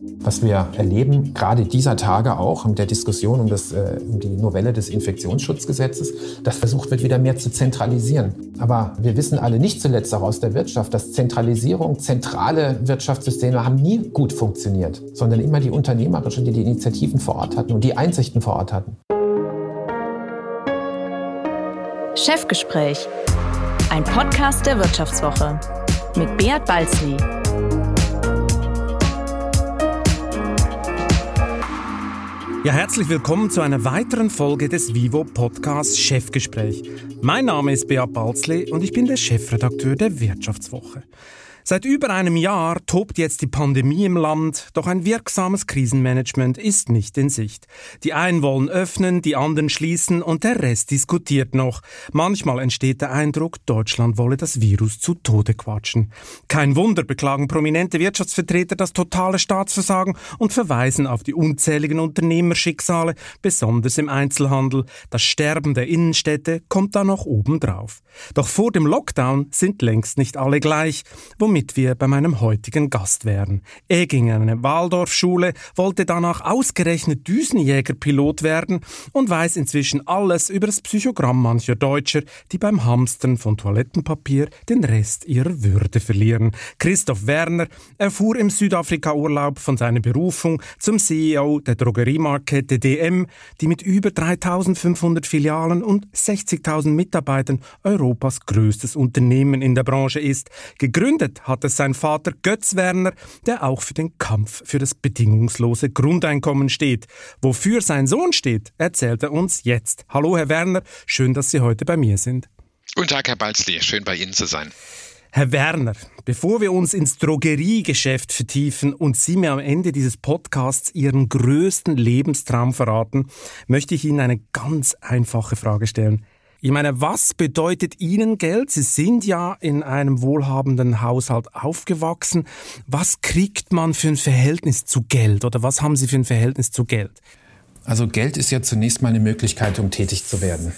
Was wir erleben, gerade dieser Tage auch mit der Diskussion um, das, äh, um die Novelle des Infektionsschutzgesetzes, dass versucht wird, wieder mehr zu zentralisieren. Aber wir wissen alle nicht zuletzt auch aus der Wirtschaft, dass Zentralisierung, zentrale Wirtschaftssysteme haben nie gut funktioniert, sondern immer die unternehmerischen, die die Initiativen vor Ort hatten und die Einsichten vor Ort hatten. Chefgespräch, ein Podcast der Wirtschaftswoche mit Beat Balzli. Ja, herzlich willkommen zu einer weiteren Folge des Vivo Podcasts Chefgespräch. Mein Name ist Beat Balzli und ich bin der Chefredakteur der Wirtschaftswoche. Seit über einem Jahr tobt jetzt die Pandemie im Land, doch ein wirksames Krisenmanagement ist nicht in Sicht. Die einen wollen öffnen, die anderen schließen und der Rest diskutiert noch. Manchmal entsteht der Eindruck, Deutschland wolle das Virus zu Tode quatschen. Kein Wunder beklagen prominente Wirtschaftsvertreter das totale Staatsversagen und verweisen auf die unzähligen Unternehmerschicksale, besonders im Einzelhandel. Das Sterben der Innenstädte kommt da noch obendrauf. Doch vor dem Lockdown sind längst nicht alle gleich, womit womit wir bei meinem heutigen Gast wären. Er ging an eine Waldorfschule, wollte danach ausgerechnet Düsenjägerpilot werden und weiß inzwischen alles über das Psychogramm mancher Deutscher, die beim Hamstern von Toilettenpapier den Rest ihrer Würde verlieren. Christoph Werner erfuhr im Südafrika-Urlaub von seiner Berufung zum CEO der Drogeriemarkette DM, die mit über 3500 Filialen und 60.000 Mitarbeitern Europas größtes Unternehmen in der Branche ist. Gegründet hat es sein Vater Götz Werner, der auch für den Kampf für das bedingungslose Grundeinkommen steht. Wofür sein Sohn steht, erzählt er uns jetzt. Hallo, Herr Werner, schön, dass Sie heute bei mir sind. Guten Tag, Herr Balzli, schön bei Ihnen zu sein. Herr Werner, bevor wir uns ins Drogeriegeschäft vertiefen und Sie mir am Ende dieses Podcasts Ihren größten Lebenstraum verraten, möchte ich Ihnen eine ganz einfache Frage stellen. Ich meine, was bedeutet Ihnen Geld? Sie sind ja in einem wohlhabenden Haushalt aufgewachsen. Was kriegt man für ein Verhältnis zu Geld oder was haben Sie für ein Verhältnis zu Geld? Also Geld ist ja zunächst mal eine Möglichkeit, um tätig zu werden.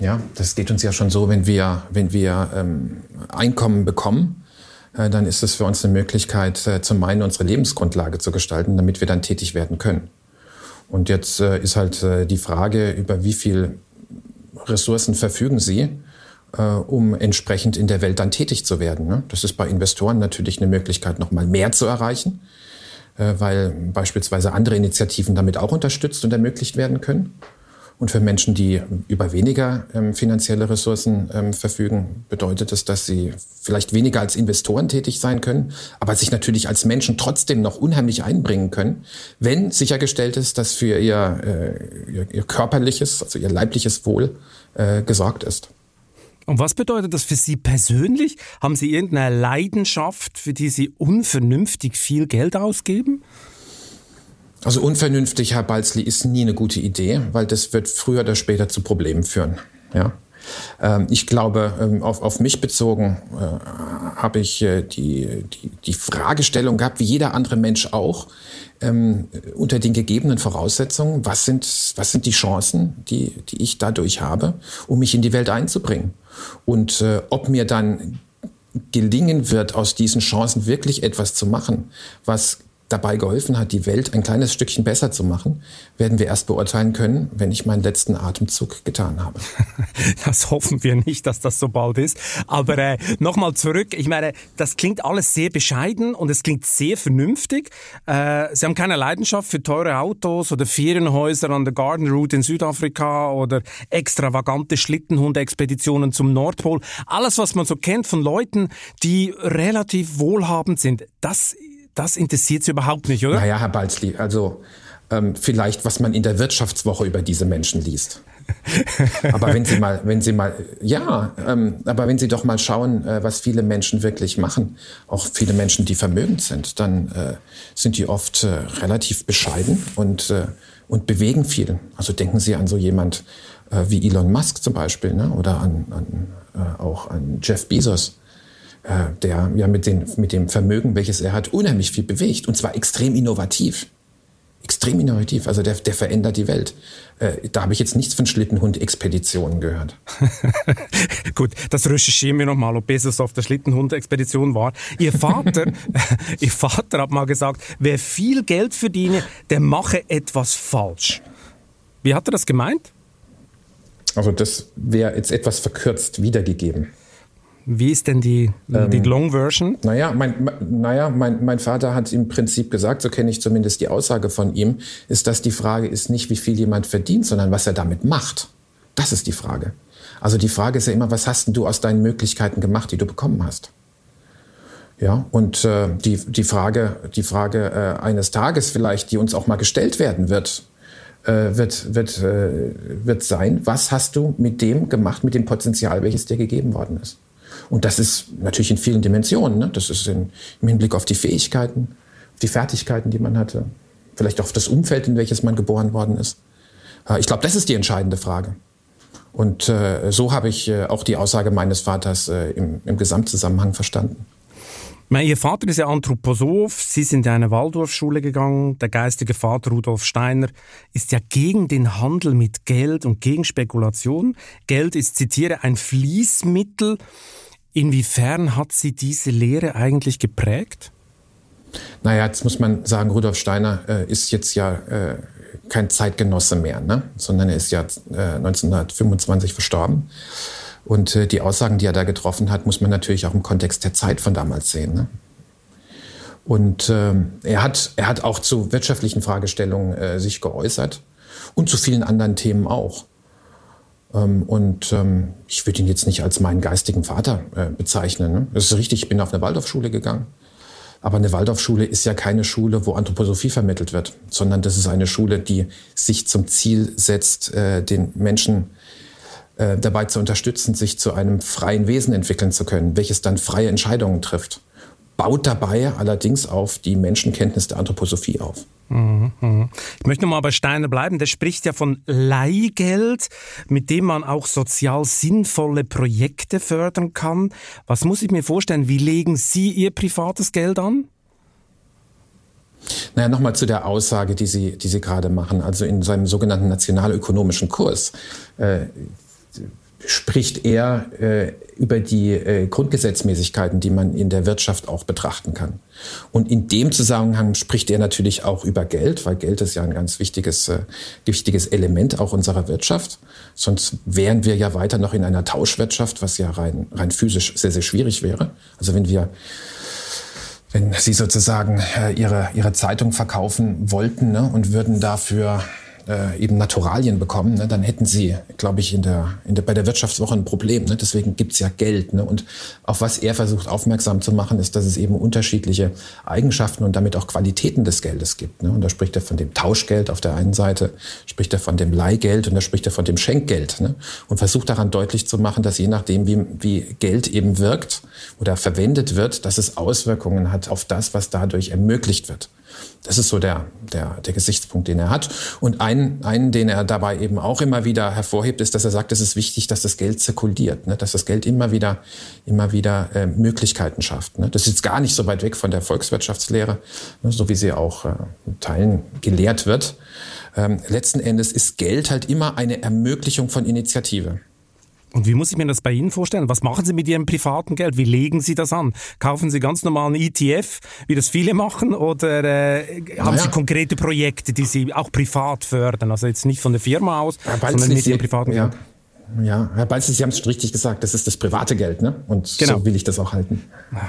Ja, das geht uns ja schon so, wenn wir, wenn wir ähm, Einkommen bekommen, äh, dann ist es für uns eine Möglichkeit, äh, zum einen unsere Lebensgrundlage zu gestalten, damit wir dann tätig werden können. Und jetzt äh, ist halt äh, die Frage, über wie viel Ressourcen verfügen Sie, äh, um entsprechend in der Welt dann tätig zu werden. Ne? Das ist bei Investoren natürlich eine Möglichkeit, noch mal mehr zu erreichen, äh, weil beispielsweise andere Initiativen damit auch unterstützt und ermöglicht werden können. Und für Menschen, die über weniger ähm, finanzielle Ressourcen ähm, verfügen, bedeutet es, dass sie vielleicht weniger als Investoren tätig sein können, aber sich natürlich als Menschen trotzdem noch unheimlich einbringen können, wenn sichergestellt ist, dass für ihr, äh, ihr, ihr, körperliches, also ihr leibliches Wohl äh, gesorgt ist. Und was bedeutet das für Sie persönlich? Haben Sie irgendeine Leidenschaft, für die Sie unvernünftig viel Geld ausgeben? Also unvernünftig, Herr Balzli, ist nie eine gute Idee, weil das wird früher oder später zu Problemen führen. Ja. Ähm, ich glaube, ähm, auf, auf mich bezogen äh, habe ich äh, die, die, die Fragestellung gehabt, wie jeder andere Mensch auch, ähm, unter den gegebenen Voraussetzungen, was sind, was sind die Chancen, die, die ich dadurch habe, um mich in die Welt einzubringen. Und äh, ob mir dann gelingen wird, aus diesen Chancen wirklich etwas zu machen, was dabei geholfen hat, die Welt ein kleines Stückchen besser zu machen, werden wir erst beurteilen können, wenn ich meinen letzten Atemzug getan habe. Das hoffen wir nicht, dass das so bald ist. Aber äh, nochmal zurück. Ich meine, das klingt alles sehr bescheiden und es klingt sehr vernünftig. Äh, Sie haben keine Leidenschaft für teure Autos oder Ferienhäuser an der Garden Route in Südafrika oder extravagante Schlittenhundexpeditionen zum Nordpol. Alles, was man so kennt von Leuten, die relativ wohlhabend sind, das das interessiert Sie überhaupt nicht, oder? Naja, Herr Balzli, also ähm, vielleicht, was man in der Wirtschaftswoche über diese Menschen liest. aber wenn Sie mal, wenn Sie mal, ja, ähm, aber wenn Sie doch mal schauen, äh, was viele Menschen wirklich machen, auch viele Menschen, die vermögend sind, dann äh, sind die oft äh, relativ bescheiden und, äh, und bewegen viel. Also denken Sie an so jemand äh, wie Elon Musk zum Beispiel, ne? oder an, an äh, auch an Jeff Bezos der ja mit, den, mit dem Vermögen, welches er hat, unheimlich viel bewegt. Und zwar extrem innovativ. extrem innovativ. Also der, der verändert die Welt. Äh, da habe ich jetzt nichts von Schlittenhund-Expeditionen gehört. Gut, das recherchieren wir nochmal, ob Bezos auf der Schlittenhund-Expedition war. Ihr Vater, Ihr Vater hat mal gesagt, wer viel Geld verdiene, der mache etwas falsch. Wie hat er das gemeint? Also das wäre jetzt etwas verkürzt wiedergegeben. Wie ist denn die, ähm, die Long Version? Naja, mein, naja mein, mein Vater hat im Prinzip gesagt, so kenne ich zumindest die Aussage von ihm, ist, dass die Frage ist nicht, wie viel jemand verdient, sondern was er damit macht. Das ist die Frage. Also die Frage ist ja immer, was hast denn du aus deinen Möglichkeiten gemacht, die du bekommen hast? Ja, und äh, die, die Frage, die Frage äh, eines Tages vielleicht, die uns auch mal gestellt werden wird, äh, wird, wird, äh, wird sein, was hast du mit dem gemacht, mit dem Potenzial, welches dir gegeben worden ist? Und das ist natürlich in vielen Dimensionen. Ne? Das ist in, im Hinblick auf die Fähigkeiten, die Fertigkeiten, die man hatte, vielleicht auch auf das Umfeld, in welches man geboren worden ist. Äh, ich glaube, das ist die entscheidende Frage. Und äh, so habe ich äh, auch die Aussage meines Vaters äh, im, im Gesamtzusammenhang verstanden. Ihr Vater ist ja Anthroposoph, Sie sind in eine Waldorfschule gegangen. Der geistige Vater Rudolf Steiner ist ja gegen den Handel mit Geld und gegen Spekulation. Geld ist, zitiere, ein Fließmittel. Inwiefern hat Sie diese Lehre eigentlich geprägt? Naja, jetzt muss man sagen, Rudolf Steiner äh, ist jetzt ja äh, kein Zeitgenosse mehr, ne? sondern er ist ja äh, 1925 verstorben. Und äh, die Aussagen, die er da getroffen hat, muss man natürlich auch im Kontext der Zeit von damals sehen. Ne? Und ähm, er, hat, er hat auch zu wirtschaftlichen Fragestellungen äh, sich geäußert und zu vielen anderen Themen auch. Ähm, und ähm, ich würde ihn jetzt nicht als meinen geistigen Vater äh, bezeichnen. Ne? Das ist richtig, ich bin auf eine Waldorfschule gegangen. Aber eine Waldorfschule ist ja keine Schule, wo Anthroposophie vermittelt wird, sondern das ist eine Schule, die sich zum Ziel setzt, äh, den Menschen äh, dabei zu unterstützen, sich zu einem freien Wesen entwickeln zu können, welches dann freie Entscheidungen trifft. Baut dabei allerdings auf die Menschenkenntnis der Anthroposophie auf. Mhm, mhm. Ich möchte nochmal bei Steiner bleiben. Der spricht ja von Leihgeld, mit dem man auch sozial sinnvolle Projekte fördern kann. Was muss ich mir vorstellen? Wie legen Sie Ihr privates Geld an? Naja, nochmal zu der Aussage, die Sie, die Sie gerade machen. Also in seinem sogenannten nationalökonomischen Kurs äh, spricht er äh, über die äh, Grundgesetzmäßigkeiten, die man in der Wirtschaft auch betrachten kann. Und in dem Zusammenhang spricht er natürlich auch über Geld, weil Geld ist ja ein ganz wichtiges, äh, wichtiges Element auch unserer Wirtschaft. Sonst wären wir ja weiter noch in einer Tauschwirtschaft, was ja rein, rein physisch sehr, sehr schwierig wäre. Also wenn wir wenn Sie sozusagen äh, Ihre, Ihre Zeitung verkaufen wollten ne, und würden dafür äh, eben Naturalien bekommen, ne, dann hätten sie, glaube ich, in der, in der, bei der Wirtschaftswoche ein Problem. Ne? Deswegen gibt's ja Geld. Ne? Und auf was er versucht aufmerksam zu machen, ist, dass es eben unterschiedliche Eigenschaften und damit auch Qualitäten des Geldes gibt. Ne? Und da spricht er von dem Tauschgeld auf der einen Seite, spricht er von dem Leihgeld und da spricht er von dem Schenkgeld. Ne? Und versucht daran deutlich zu machen, dass je nachdem, wie, wie Geld eben wirkt oder verwendet wird, dass es Auswirkungen hat auf das, was dadurch ermöglicht wird. Das ist so der, der, der Gesichtspunkt, den er hat. Und einen, einen, den er dabei eben auch immer wieder hervorhebt, ist, dass er sagt, es ist wichtig, dass das Geld zirkuliert, ne? dass das Geld immer wieder, immer wieder äh, Möglichkeiten schafft. Ne? Das ist gar nicht so weit weg von der Volkswirtschaftslehre, ne? so wie sie auch äh, in Teilen gelehrt wird. Ähm, letzten Endes ist Geld halt immer eine Ermöglichung von Initiative. Und wie muss ich mir das bei Ihnen vorstellen? Was machen Sie mit Ihrem privaten Geld? Wie legen Sie das an? Kaufen Sie ganz normalen ETF, wie das viele machen, oder äh, haben naja. Sie konkrete Projekte, die Sie auch privat fördern? Also jetzt nicht von der Firma aus, sondern mit Ihrem privaten ja. Geld. Ja, Herr Balz, Sie haben es richtig gesagt, das ist das private Geld, ne? Und genau. so will ich das auch halten.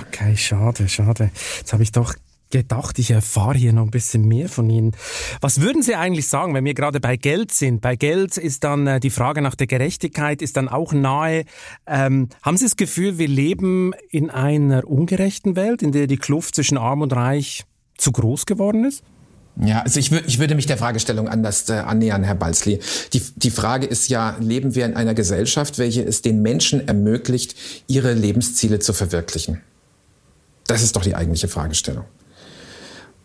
Okay, schade, schade. Jetzt habe ich doch gedacht, ich erfahre hier noch ein bisschen mehr von Ihnen. Was würden Sie eigentlich sagen, wenn wir gerade bei Geld sind? Bei Geld ist dann äh, die Frage nach der Gerechtigkeit ist dann auch nahe. Ähm, haben Sie das Gefühl, wir leben in einer ungerechten Welt, in der die Kluft zwischen Arm und Reich zu groß geworden ist? Ja, also ich, ich würde mich der Fragestellung anders äh, annähern, Herr Balzli. Die, die Frage ist ja, leben wir in einer Gesellschaft, welche es den Menschen ermöglicht, ihre Lebensziele zu verwirklichen? Das ist doch die eigentliche Fragestellung.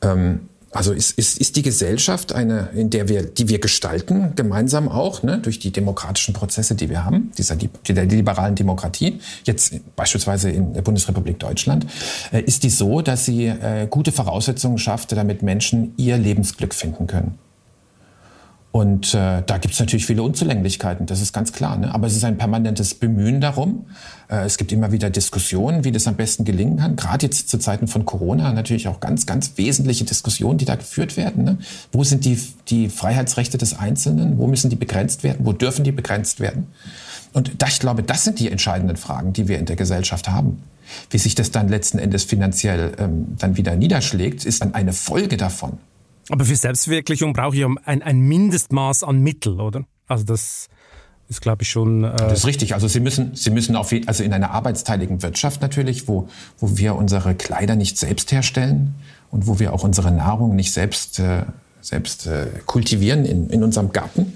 Ähm, Also ist, ist, ist die Gesellschaft eine, in der wir, die wir gestalten, gemeinsam auch, ne, durch die demokratischen Prozesse, die wir haben, dieser der liberalen Demokratie, jetzt beispielsweise in der Bundesrepublik Deutschland, äh, ist die so, dass sie äh, gute Voraussetzungen schafft, damit Menschen ihr Lebensglück finden können. Und äh, da gibt es natürlich viele Unzulänglichkeiten, das ist ganz klar. Ne? Aber es ist ein permanentes Bemühen darum. Äh, es gibt immer wieder Diskussionen, wie das am besten gelingen kann. Gerade jetzt zu Zeiten von Corona natürlich auch ganz, ganz wesentliche Diskussionen, die da geführt werden. Ne? Wo sind die, die Freiheitsrechte des Einzelnen? Wo müssen die begrenzt werden? Wo dürfen die begrenzt werden? Und da, ich glaube, das sind die entscheidenden Fragen, die wir in der Gesellschaft haben. Wie sich das dann letzten Endes finanziell ähm, dann wieder niederschlägt, ist dann eine Folge davon. Aber für Selbstverwirklichung brauche ich ein, ein Mindestmaß an Mittel, oder? Also das ist, glaube ich, schon. Äh das ist richtig. Also Sie müssen, Sie müssen auf also in einer arbeitsteiligen Wirtschaft natürlich, wo, wo wir unsere Kleider nicht selbst herstellen und wo wir auch unsere Nahrung nicht selbst äh, selbst äh, kultivieren in, in unserem Garten,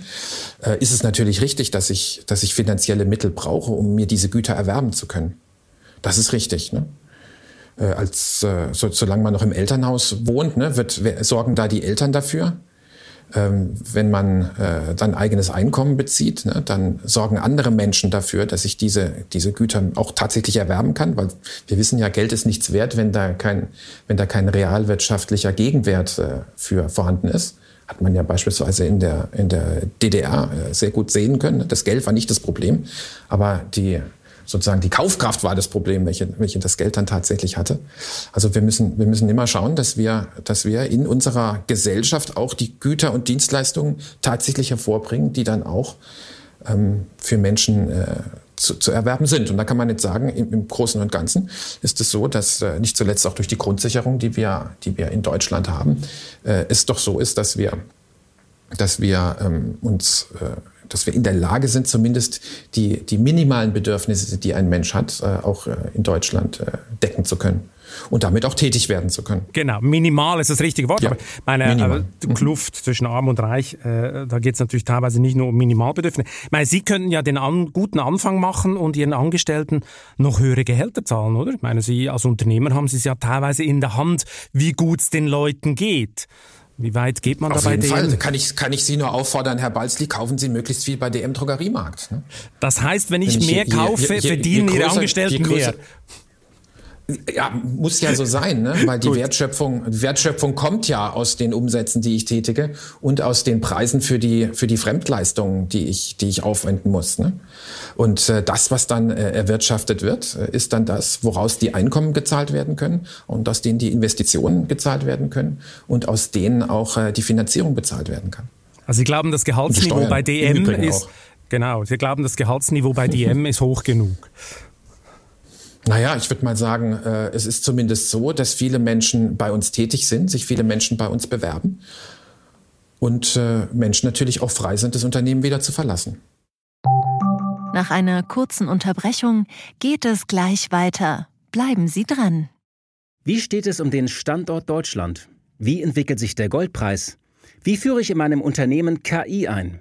äh, ist es natürlich richtig, dass ich, dass ich finanzielle Mittel brauche, um mir diese Güter erwerben zu können. Das ist richtig. Ne? Äh, als äh, so, solange man noch im Elternhaus wohnt, ne, wird, sorgen da die Eltern dafür. Ähm, wenn man äh, dann eigenes Einkommen bezieht, ne, dann sorgen andere Menschen dafür, dass ich diese, diese Güter auch tatsächlich erwerben kann, weil wir wissen ja, Geld ist nichts wert, wenn da kein, wenn da kein realwirtschaftlicher Gegenwert äh, für vorhanden ist. Hat man ja beispielsweise in der, in der DDR äh, sehr gut sehen können. Das Geld war nicht das Problem, aber die sozusagen die Kaufkraft war das Problem, welche, welche das Geld dann tatsächlich hatte. Also wir müssen, wir müssen immer schauen, dass wir, dass wir in unserer Gesellschaft auch die Güter und Dienstleistungen tatsächlich hervorbringen, die dann auch ähm, für Menschen äh, zu, zu erwerben sind. Und da kann man jetzt sagen, im, im Großen und Ganzen ist es so, dass äh, nicht zuletzt auch durch die Grundsicherung, die wir, die wir in Deutschland haben, äh, es doch so ist, dass wir, dass wir ähm, uns äh, dass wir in der Lage sind, zumindest die, die minimalen Bedürfnisse, die ein Mensch hat, äh, auch äh, in Deutschland äh, decken zu können und damit auch tätig werden zu können. Genau, minimal ist das richtige Wort. Ja, aber meine minimal. äh, Kluft zwischen Arm und Reich, äh, da geht es natürlich teilweise nicht nur um Minimalbedürfnisse. Ich meine, Sie könnten ja den an, guten Anfang machen und Ihren Angestellten noch höhere Gehälter zahlen, oder? Ich meine, Sie als Unternehmer haben Sie es ja teilweise in der Hand, wie gut es den Leuten geht. Wie weit geht man Auf da bei jeden Fall kann ich, kann ich Sie nur auffordern, Herr Balzli, kaufen Sie möglichst viel bei DM Drogeriemarkt. Ne? Das heißt, wenn ich, wenn mehr je, kaufe, je, je, verdienen Ihre Angestellten mehr. Ja, muss ja so sein, ne? weil die Wertschöpfung, Wertschöpfung kommt ja aus den Umsätzen, die ich tätige und aus den Preisen für die, für die Fremdleistungen, die ich, die ich aufwenden muss. Ne? Und äh, das, was dann äh, erwirtschaftet wird, äh, ist dann das, woraus die Einkommen gezahlt werden können und aus denen die Investitionen gezahlt werden können und aus denen auch äh, die Finanzierung bezahlt werden kann. Also Sie glauben, das Gehaltsniveau bei DM ist, genau, Sie glauben, das Gehaltsniveau bei DM ist hoch genug. Naja, ich würde mal sagen, äh, es ist zumindest so, dass viele Menschen bei uns tätig sind, sich viele Menschen bei uns bewerben und äh, Menschen natürlich auch frei sind, das Unternehmen wieder zu verlassen. Nach einer kurzen Unterbrechung geht es gleich weiter. Bleiben Sie dran. Wie steht es um den Standort Deutschland? Wie entwickelt sich der Goldpreis? Wie führe ich in meinem Unternehmen KI ein?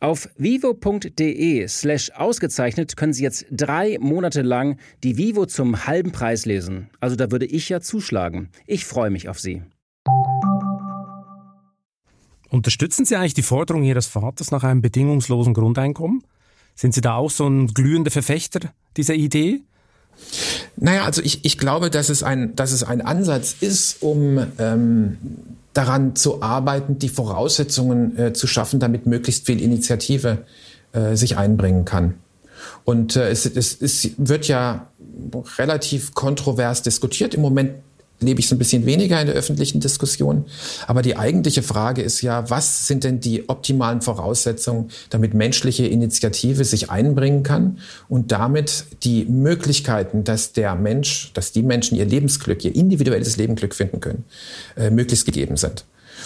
Auf vivo.de slash ausgezeichnet können Sie jetzt drei Monate lang die Vivo zum halben Preis lesen. Also da würde ich ja zuschlagen. Ich freue mich auf Sie. Unterstützen Sie eigentlich die Forderung Ihres Vaters nach einem bedingungslosen Grundeinkommen? Sind Sie da auch so ein glühender Verfechter dieser Idee? Naja, also ich, ich glaube, dass es, ein, dass es ein Ansatz ist, um ähm, daran zu arbeiten, die Voraussetzungen äh, zu schaffen, damit möglichst viel Initiative äh, sich einbringen kann. Und äh, es, es, es wird ja relativ kontrovers diskutiert. Im Moment lebe ich so ein bisschen weniger in der öffentlichen Diskussion. Aber die eigentliche Frage ist ja, was sind denn die optimalen Voraussetzungen, damit menschliche Initiative sich einbringen kann und damit die Möglichkeiten, dass der Mensch, dass die Menschen ihr Lebensglück, ihr individuelles Lebensglück finden können, äh, möglichst gegeben sind.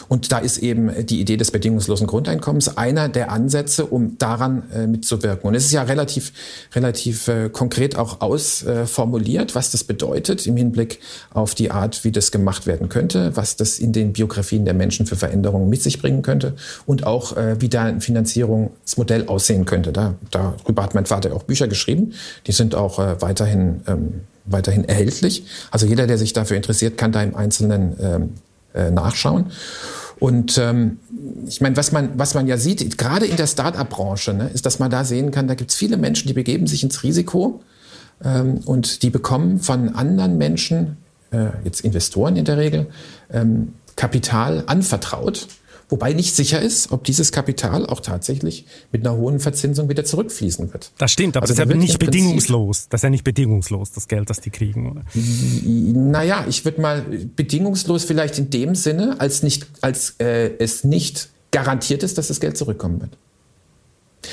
Und da ist eben die Idee des bedingungslosen Grundeinkommens einer der Ansätze, um daran äh, mitzuwirken. Und es ist ja relativ, relativ äh, konkret auch ausformuliert, äh, was das bedeutet im Hinblick auf die Art, wie das gemacht werden könnte, was das in den Biografien der Menschen für Veränderungen mit sich bringen könnte und auch, äh, wie da ein Finanzierungsmodell aussehen könnte. Da, darüber hat mein Vater auch Bücher geschrieben. Die sind auch äh, weiterhin, ähm, weiterhin erhältlich. Also jeder, der sich dafür interessiert, kann da im Einzelnen ähm, äh, nachschauen. Und ähm, ich meine, was man, was man ja sieht, gerade in der Start-up-Branche, ne, ist, dass man da sehen kann, da gibt es viele Menschen, die begeben sich ins Risiko ähm, und die bekommen von anderen Menschen, äh, jetzt Investoren in der Regel, ähm, Kapital anvertraut wobei nicht sicher ist, ob dieses Kapital auch tatsächlich mit einer hohen Verzinsung wieder zurückfließen wird. Das stimmt, aber also das ist ja nicht bedingungslos. Das ist ja nicht bedingungslos, das Geld, das die kriegen, oder? Naja, ich würde mal bedingungslos vielleicht in dem Sinne, als, nicht, als äh, es nicht garantiert ist, dass das Geld zurückkommen wird.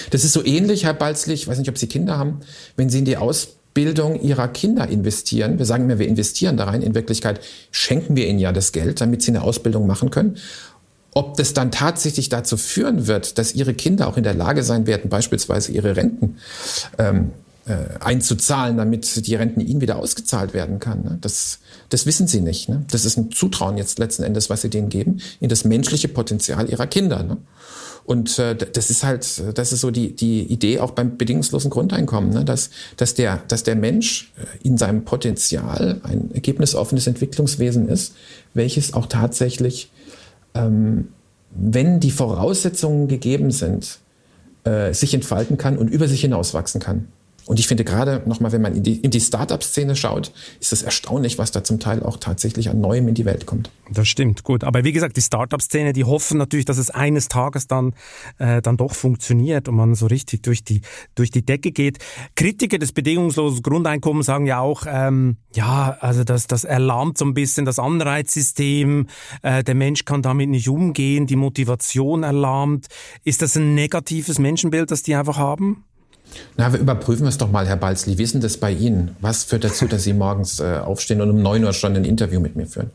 Das ist so ähnlich, Herr Balzlich, ich weiß nicht, ob Sie Kinder haben, wenn Sie in die Ausbildung ihrer Kinder investieren. Wir sagen mir, wir investieren da rein. In Wirklichkeit schenken wir ihnen ja das Geld, damit sie eine Ausbildung machen können. Ob das dann tatsächlich dazu führen wird, dass ihre Kinder auch in der Lage sein werden, beispielsweise ihre Renten ähm, äh, einzuzahlen, damit die Renten ihnen wieder ausgezahlt werden kann. Ne? Das, das wissen sie nicht. Ne? Das ist ein Zutrauen jetzt letzten Endes, was sie denen geben, in das menschliche Potenzial ihrer Kinder. Ne? Und äh, das ist halt, das ist so die, die Idee auch beim bedingungslosen Grundeinkommen, ne? dass, dass, der, dass der Mensch äh, in seinem Potenzial ein ergebnisoffenes Entwicklungswesen ist, welches auch tatsächlich ähm, wenn die Voraussetzungen gegeben sind, äh, sich entfalten kann und über sich hinauswachsen kann. Und ich finde gerade nochmal, wenn man in die, in die Startup-Szene schaut, ist es erstaunlich, was da zum Teil auch tatsächlich an Neuem in die Welt kommt. Das stimmt, gut. Aber wie gesagt, die Startup-Szene, die hoffen natürlich, dass es eines Tages dann, äh, dann doch funktioniert und man so richtig durch die, durch die Decke geht. Kritiker des bedingungslosen Grundeinkommens sagen ja auch, ähm, ja, also das, das erlahmt so ein bisschen das Anreizsystem, äh, der Mensch kann damit nicht umgehen, die Motivation erlahmt. Ist das ein negatives Menschenbild, das die einfach haben? Na, wir überprüfen es doch mal, Herr Balzli. Wie ist das bei Ihnen? Was führt dazu, dass Sie morgens äh, aufstehen und um 9 Uhr schon ein Interview mit mir führen?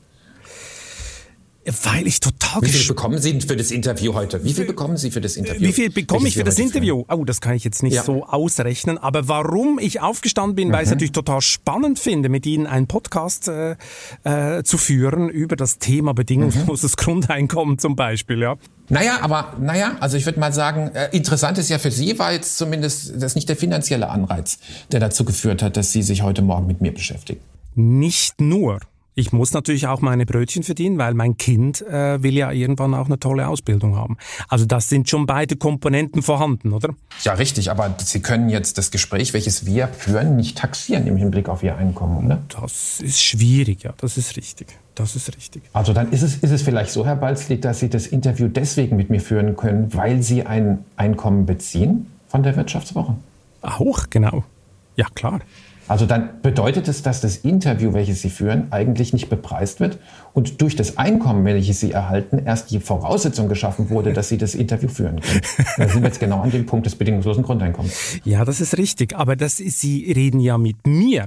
Weil ich total Wie viel bekommen Sie für das Interview heute? Wie viel bekommen Sie für das Interview? Wie viel bekomme ich für das Interview? Oh, das kann ich jetzt nicht ja. so ausrechnen. Aber warum ich aufgestanden bin, mhm. weil ich es natürlich total spannend finde, mit Ihnen einen Podcast äh, äh, zu führen über das Thema bedingungsloses mhm. Grundeinkommen zum Beispiel. Ja. Naja, aber naja, also ich würde mal sagen, äh, interessant ist ja für Sie war jetzt zumindest das nicht der finanzielle Anreiz, der dazu geführt hat, dass Sie sich heute Morgen mit mir beschäftigen. Nicht nur. Ich muss natürlich auch meine Brötchen verdienen, weil mein Kind äh, will ja irgendwann auch eine tolle Ausbildung haben. Also das sind schon beide Komponenten vorhanden, oder? Ja, richtig. Aber Sie können jetzt das Gespräch, welches wir führen, nicht taxieren im Hinblick auf Ihr Einkommen, oder? Das ist schwierig, ja. Das ist richtig. Das ist richtig. Also dann ist es, ist es vielleicht so, Herr Balzli, dass Sie das Interview deswegen mit mir führen können, weil Sie ein Einkommen beziehen von der Wirtschaftswoche? Auch, genau. Ja, klar. Also dann bedeutet es, dass das Interview, welches Sie führen, eigentlich nicht bepreist wird und durch das Einkommen, welches Sie erhalten, erst die Voraussetzung geschaffen wurde, dass Sie das Interview führen können. Da sind wir jetzt genau an dem Punkt des bedingungslosen Grundeinkommens. Ja, das ist richtig. Aber das ist, Sie reden ja mit mir.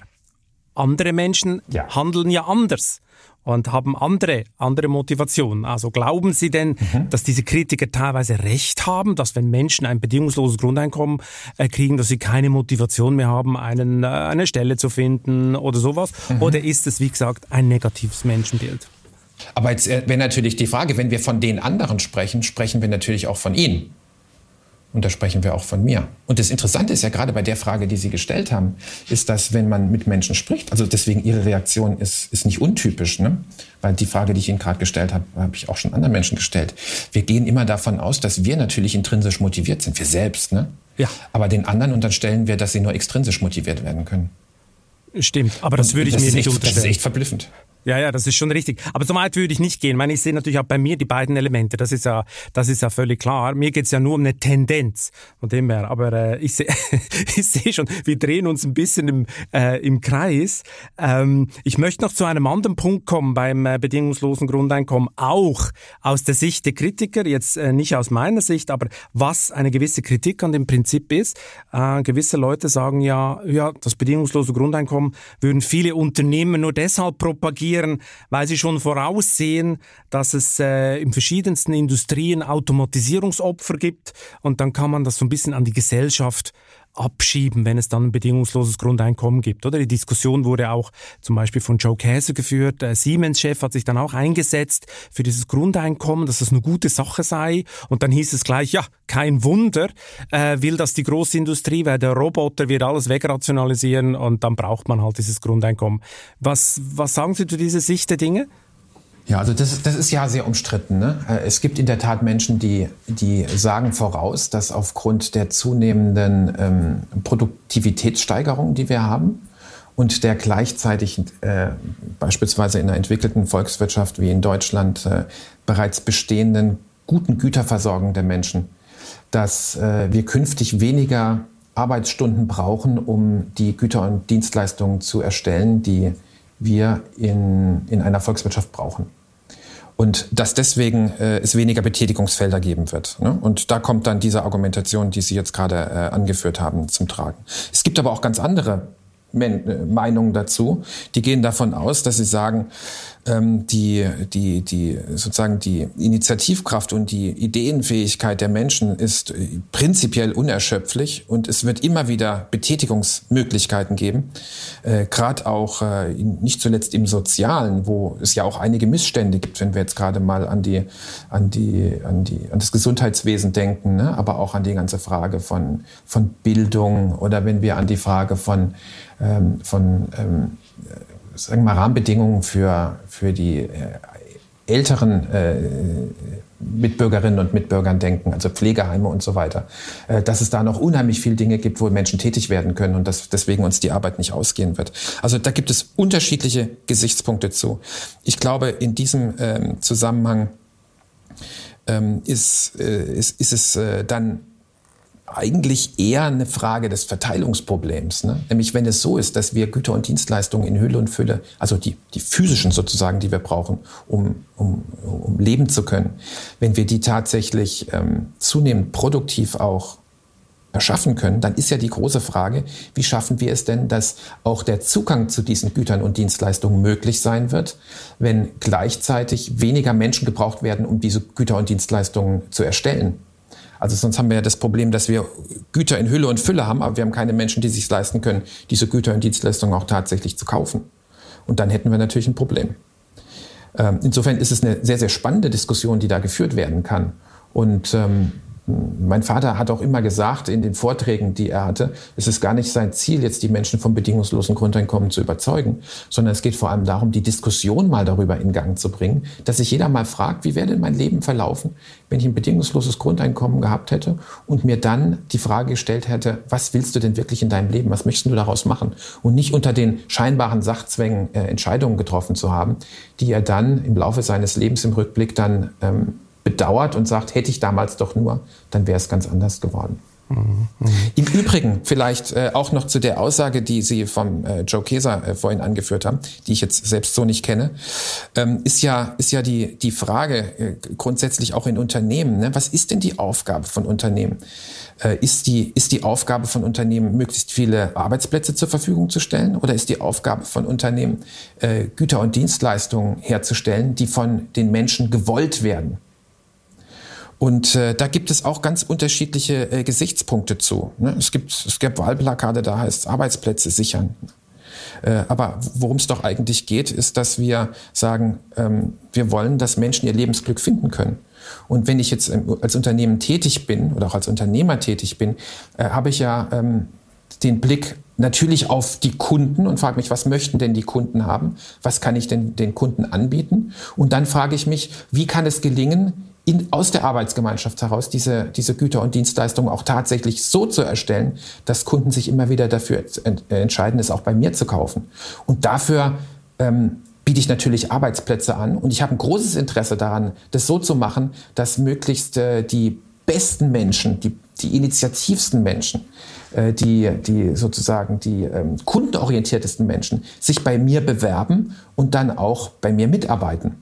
Andere Menschen ja. handeln ja anders und haben andere, andere Motivationen. Also glauben Sie denn, mhm. dass diese Kritiker teilweise recht haben, dass wenn Menschen ein bedingungsloses Grundeinkommen äh, kriegen, dass sie keine Motivation mehr haben, einen, äh, eine Stelle zu finden oder sowas? Mhm. Oder ist es, wie gesagt, ein negatives Menschenbild? Aber jetzt äh, wäre natürlich die Frage, wenn wir von den anderen sprechen, sprechen wir natürlich auch von ihnen. Und da sprechen wir auch von mir. Und das Interessante ist ja gerade bei der Frage, die Sie gestellt haben, ist, dass wenn man mit Menschen spricht, also deswegen Ihre Reaktion ist, ist nicht untypisch, ne? weil die Frage, die ich Ihnen gerade gestellt habe, habe ich auch schon anderen Menschen gestellt. Wir gehen immer davon aus, dass wir natürlich intrinsisch motiviert sind, wir selbst. Ne? Ja. Aber den anderen unterstellen wir, dass sie nur extrinsisch motiviert werden können. Stimmt, aber das würde ich mir nicht echt, unterstellen. Das ist echt verblüffend. Ja, ja, das ist schon richtig. Aber so weit würde ich nicht gehen. Ich meine, ich sehe natürlich auch bei mir die beiden Elemente. Das ist ja, das ist ja völlig klar. Mir geht's ja nur um eine Tendenz von dem her. Aber äh, ich sehe ich sehe schon, wir drehen uns ein bisschen im, äh, im Kreis. Ähm, ich möchte noch zu einem anderen Punkt kommen beim äh, bedingungslosen Grundeinkommen. Auch aus der Sicht der Kritiker, jetzt äh, nicht aus meiner Sicht, aber was eine gewisse Kritik an dem Prinzip ist. Äh, gewisse Leute sagen ja, ja, das bedingungslose Grundeinkommen würden viele Unternehmen nur deshalb propagieren, reagieren, weil sie schon voraussehen, dass es äh, in verschiedensten Industrien Automatisierungsopfer gibt. Und dann kann man das so ein bisschen an die Gesellschaft abschieben, wenn es dann ein bedingungsloses Grundeinkommen gibt. Oder die Diskussion wurde auch zum Beispiel von Joe Käser geführt. Der Siemens-Chef hat sich dann auch eingesetzt für dieses Grundeinkommen, dass das eine gute Sache sei. Und dann hieß es gleich, ja, kein Wunder, äh, will das die Großindustrie, weil der Roboter wird alles wegrationalisieren und dann braucht man halt dieses Grundeinkommen. Was, was sagen Sie zu dieser Sicht der Dinge? Ja, also das, das ist ja sehr umstritten. Ne? Äh, es gibt in der Tat Menschen, die, die sagen voraus, dass aufgrund der zunehmenden ähm, Produktivitätssteigerung, die wir haben, und der gleichzeitig äh, beispielsweise in einer entwickelten Volkswirtschaft wie in Deutschland äh, bereits bestehenden guten Güterversorgung der Menschen, dass äh, wir künftig weniger Arbeitsstunden brauchen, um die Güter und Dienstleistungen zu erstellen, die wir in, in einer Volkswirtschaft brauchen und dass deswegen äh, es weniger Betätigungsfelder geben wird. Ne? Und da kommt dann diese Argumentation, die Sie jetzt gerade äh, angeführt haben, zum Tragen. Es gibt aber auch ganz andere Men äh, Meinungen dazu. Die gehen davon aus, dass sie sagen, ähm, die, die, die, sozusagen die Initiativkraft und die Ideenfähigkeit der Menschen ist äh, prinzipiell unerschöpflich und es wird immer wieder Betätigungsmöglichkeiten geben, äh, gerade auch äh, nicht zuletzt im Sozialen, wo es ja auch einige Missstände gibt, wenn wir jetzt gerade mal an die, an die, an die, an das Gesundheitswesen denken, ne? aber auch an die ganze Frage von, von Bildung oder wenn wir an die Frage von, ähm, von ähm, sagen wir mal, Rahmenbedingungen für, für die äh, älteren äh, Mitbürgerinnen und Mitbürgern denken, also Pflegeheime und so weiter, äh, dass es da noch unheimlich viele Dinge gibt, wo Menschen tätig werden können und dass deswegen uns die Arbeit nicht ausgehen wird. Also da gibt es unterschiedliche Gesichtspunkte zu. Ich glaube, in diesem ähm, Zusammenhang ähm, ist, äh, ist, ist es äh, dann eigentlich eher eine Frage des Verteilungsproblems. Ne? Nämlich wenn es so ist, dass wir Güter und Dienstleistungen in Hülle und Fülle, also die, die physischen sozusagen, die wir brauchen, um, um, um leben zu können, wenn wir die tatsächlich ähm, zunehmend produktiv auch erschaffen können, dann ist ja die große Frage, wie schaffen wir es denn, dass auch der Zugang zu diesen Gütern und Dienstleistungen möglich sein wird, wenn gleichzeitig weniger Menschen gebraucht werden, um diese Güter und Dienstleistungen zu erstellen. Also sonst haben wir ja das Problem, dass wir Güter in Hülle und Fülle haben, aber wir haben keine Menschen, die sich leisten können, diese Güter und Dienstleistungen auch tatsächlich zu kaufen. Und dann hätten wir natürlich ein Problem. Ähm, insofern ist es eine sehr, sehr spannende Diskussion, die da geführt werden kann. Und ähm, mein Vater hat auch immer gesagt in den Vorträgen, die er hatte, es ist gar nicht sein Ziel, jetzt die Menschen vom bedingungslosen Grundeinkommen zu überzeugen, sondern es geht vor allem darum, die Diskussion mal darüber in Gang zu bringen, dass sich jeder mal fragt, wie wäre denn mein Leben verlaufen, wenn ich ein bedingungsloses Grundeinkommen gehabt hätte und mir dann die Frage gestellt hätte, was willst du denn wirklich in deinem Leben, was möchtest du daraus machen? Und nicht unter den scheinbaren Sachzwängen äh, Entscheidungen getroffen zu haben, die er dann im Laufe seines Lebens im Rückblick dann ähm, bedauert und sagt, hätte ich damals doch nur, dann wäre es ganz anders geworden. Mhm. Im Übrigen vielleicht äh, auch noch zu der Aussage, die Sie vom äh, Joe Keser äh, vorhin angeführt haben, die ich jetzt selbst so nicht kenne, ähm, ist ja ist ja die die Frage äh, grundsätzlich auch in Unternehmen. Ne? Was ist denn die Aufgabe von Unternehmen? Äh, ist die ist die Aufgabe von Unternehmen möglichst viele Arbeitsplätze zur Verfügung zu stellen oder ist die Aufgabe von Unternehmen äh, Güter und Dienstleistungen herzustellen, die von den Menschen gewollt werden? Und äh, da gibt es auch ganz unterschiedliche äh, Gesichtspunkte zu. Ne? Es, gibt, es gibt Wahlplakate, da heißt Arbeitsplätze sichern. Äh, aber worum es doch eigentlich geht, ist, dass wir sagen, ähm, wir wollen, dass Menschen ihr Lebensglück finden können. Und wenn ich jetzt ähm, als Unternehmen tätig bin oder auch als Unternehmer tätig bin, äh, habe ich ja ähm, den Blick natürlich auf die Kunden und frage mich, was möchten denn die Kunden haben? Was kann ich denn den Kunden anbieten? Und dann frage ich mich, wie kann es gelingen, in, aus der Arbeitsgemeinschaft heraus diese, diese Güter und Dienstleistungen auch tatsächlich so zu erstellen, dass Kunden sich immer wieder dafür entscheiden, es auch bei mir zu kaufen. Und dafür ähm, biete ich natürlich Arbeitsplätze an und ich habe ein großes Interesse daran, das so zu machen, dass möglichst äh, die besten Menschen, die, die initiativsten Menschen, äh, die, die sozusagen die ähm, kundenorientiertesten Menschen sich bei mir bewerben und dann auch bei mir mitarbeiten.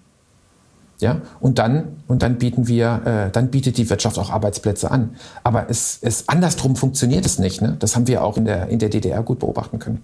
Ja, und dann, und dann bieten wir, äh, dann bietet die Wirtschaft auch Arbeitsplätze an. Aber es, es andersrum funktioniert es nicht. Ne? Das haben wir auch in der, in der DDR gut beobachten können.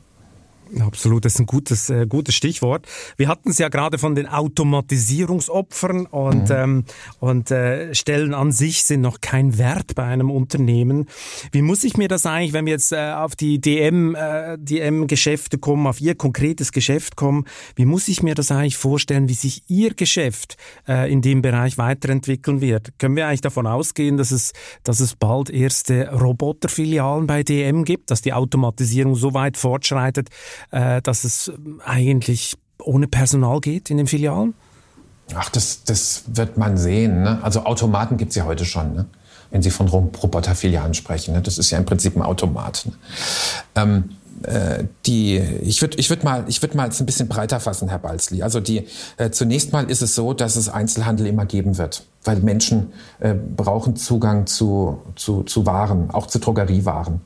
Absolut, das ist ein gutes, äh, gutes Stichwort. Wir hatten es ja gerade von den Automatisierungsopfern und, mhm. ähm, und äh, Stellen an sich sind noch kein Wert bei einem Unternehmen. Wie muss ich mir das eigentlich, wenn wir jetzt äh, auf die DM, äh, DM-Geschäfte kommen, auf Ihr konkretes Geschäft kommen, wie muss ich mir das eigentlich vorstellen, wie sich Ihr Geschäft äh, in dem Bereich weiterentwickeln wird? Können wir eigentlich davon ausgehen, dass es, dass es bald erste Roboterfilialen bei DM gibt, dass die Automatisierung so weit fortschreitet, äh, dass es eigentlich ohne Personal geht in den Filialen? Ach, das, das wird man sehen. Ne? Also Automaten gibt es ja heute schon. Ne? Wenn Sie von Roboterfilialen sprechen. Ne? Das ist ja im Prinzip ein Automat. Ne? Ähm, äh, die, ich würde ich würd mal, würd mal ein bisschen breiter fassen, Herr Balzli. Also die, äh, zunächst mal ist es so, dass es Einzelhandel immer geben wird, weil Menschen äh, brauchen Zugang zu, zu, zu Waren, auch zu Drogeriewaren.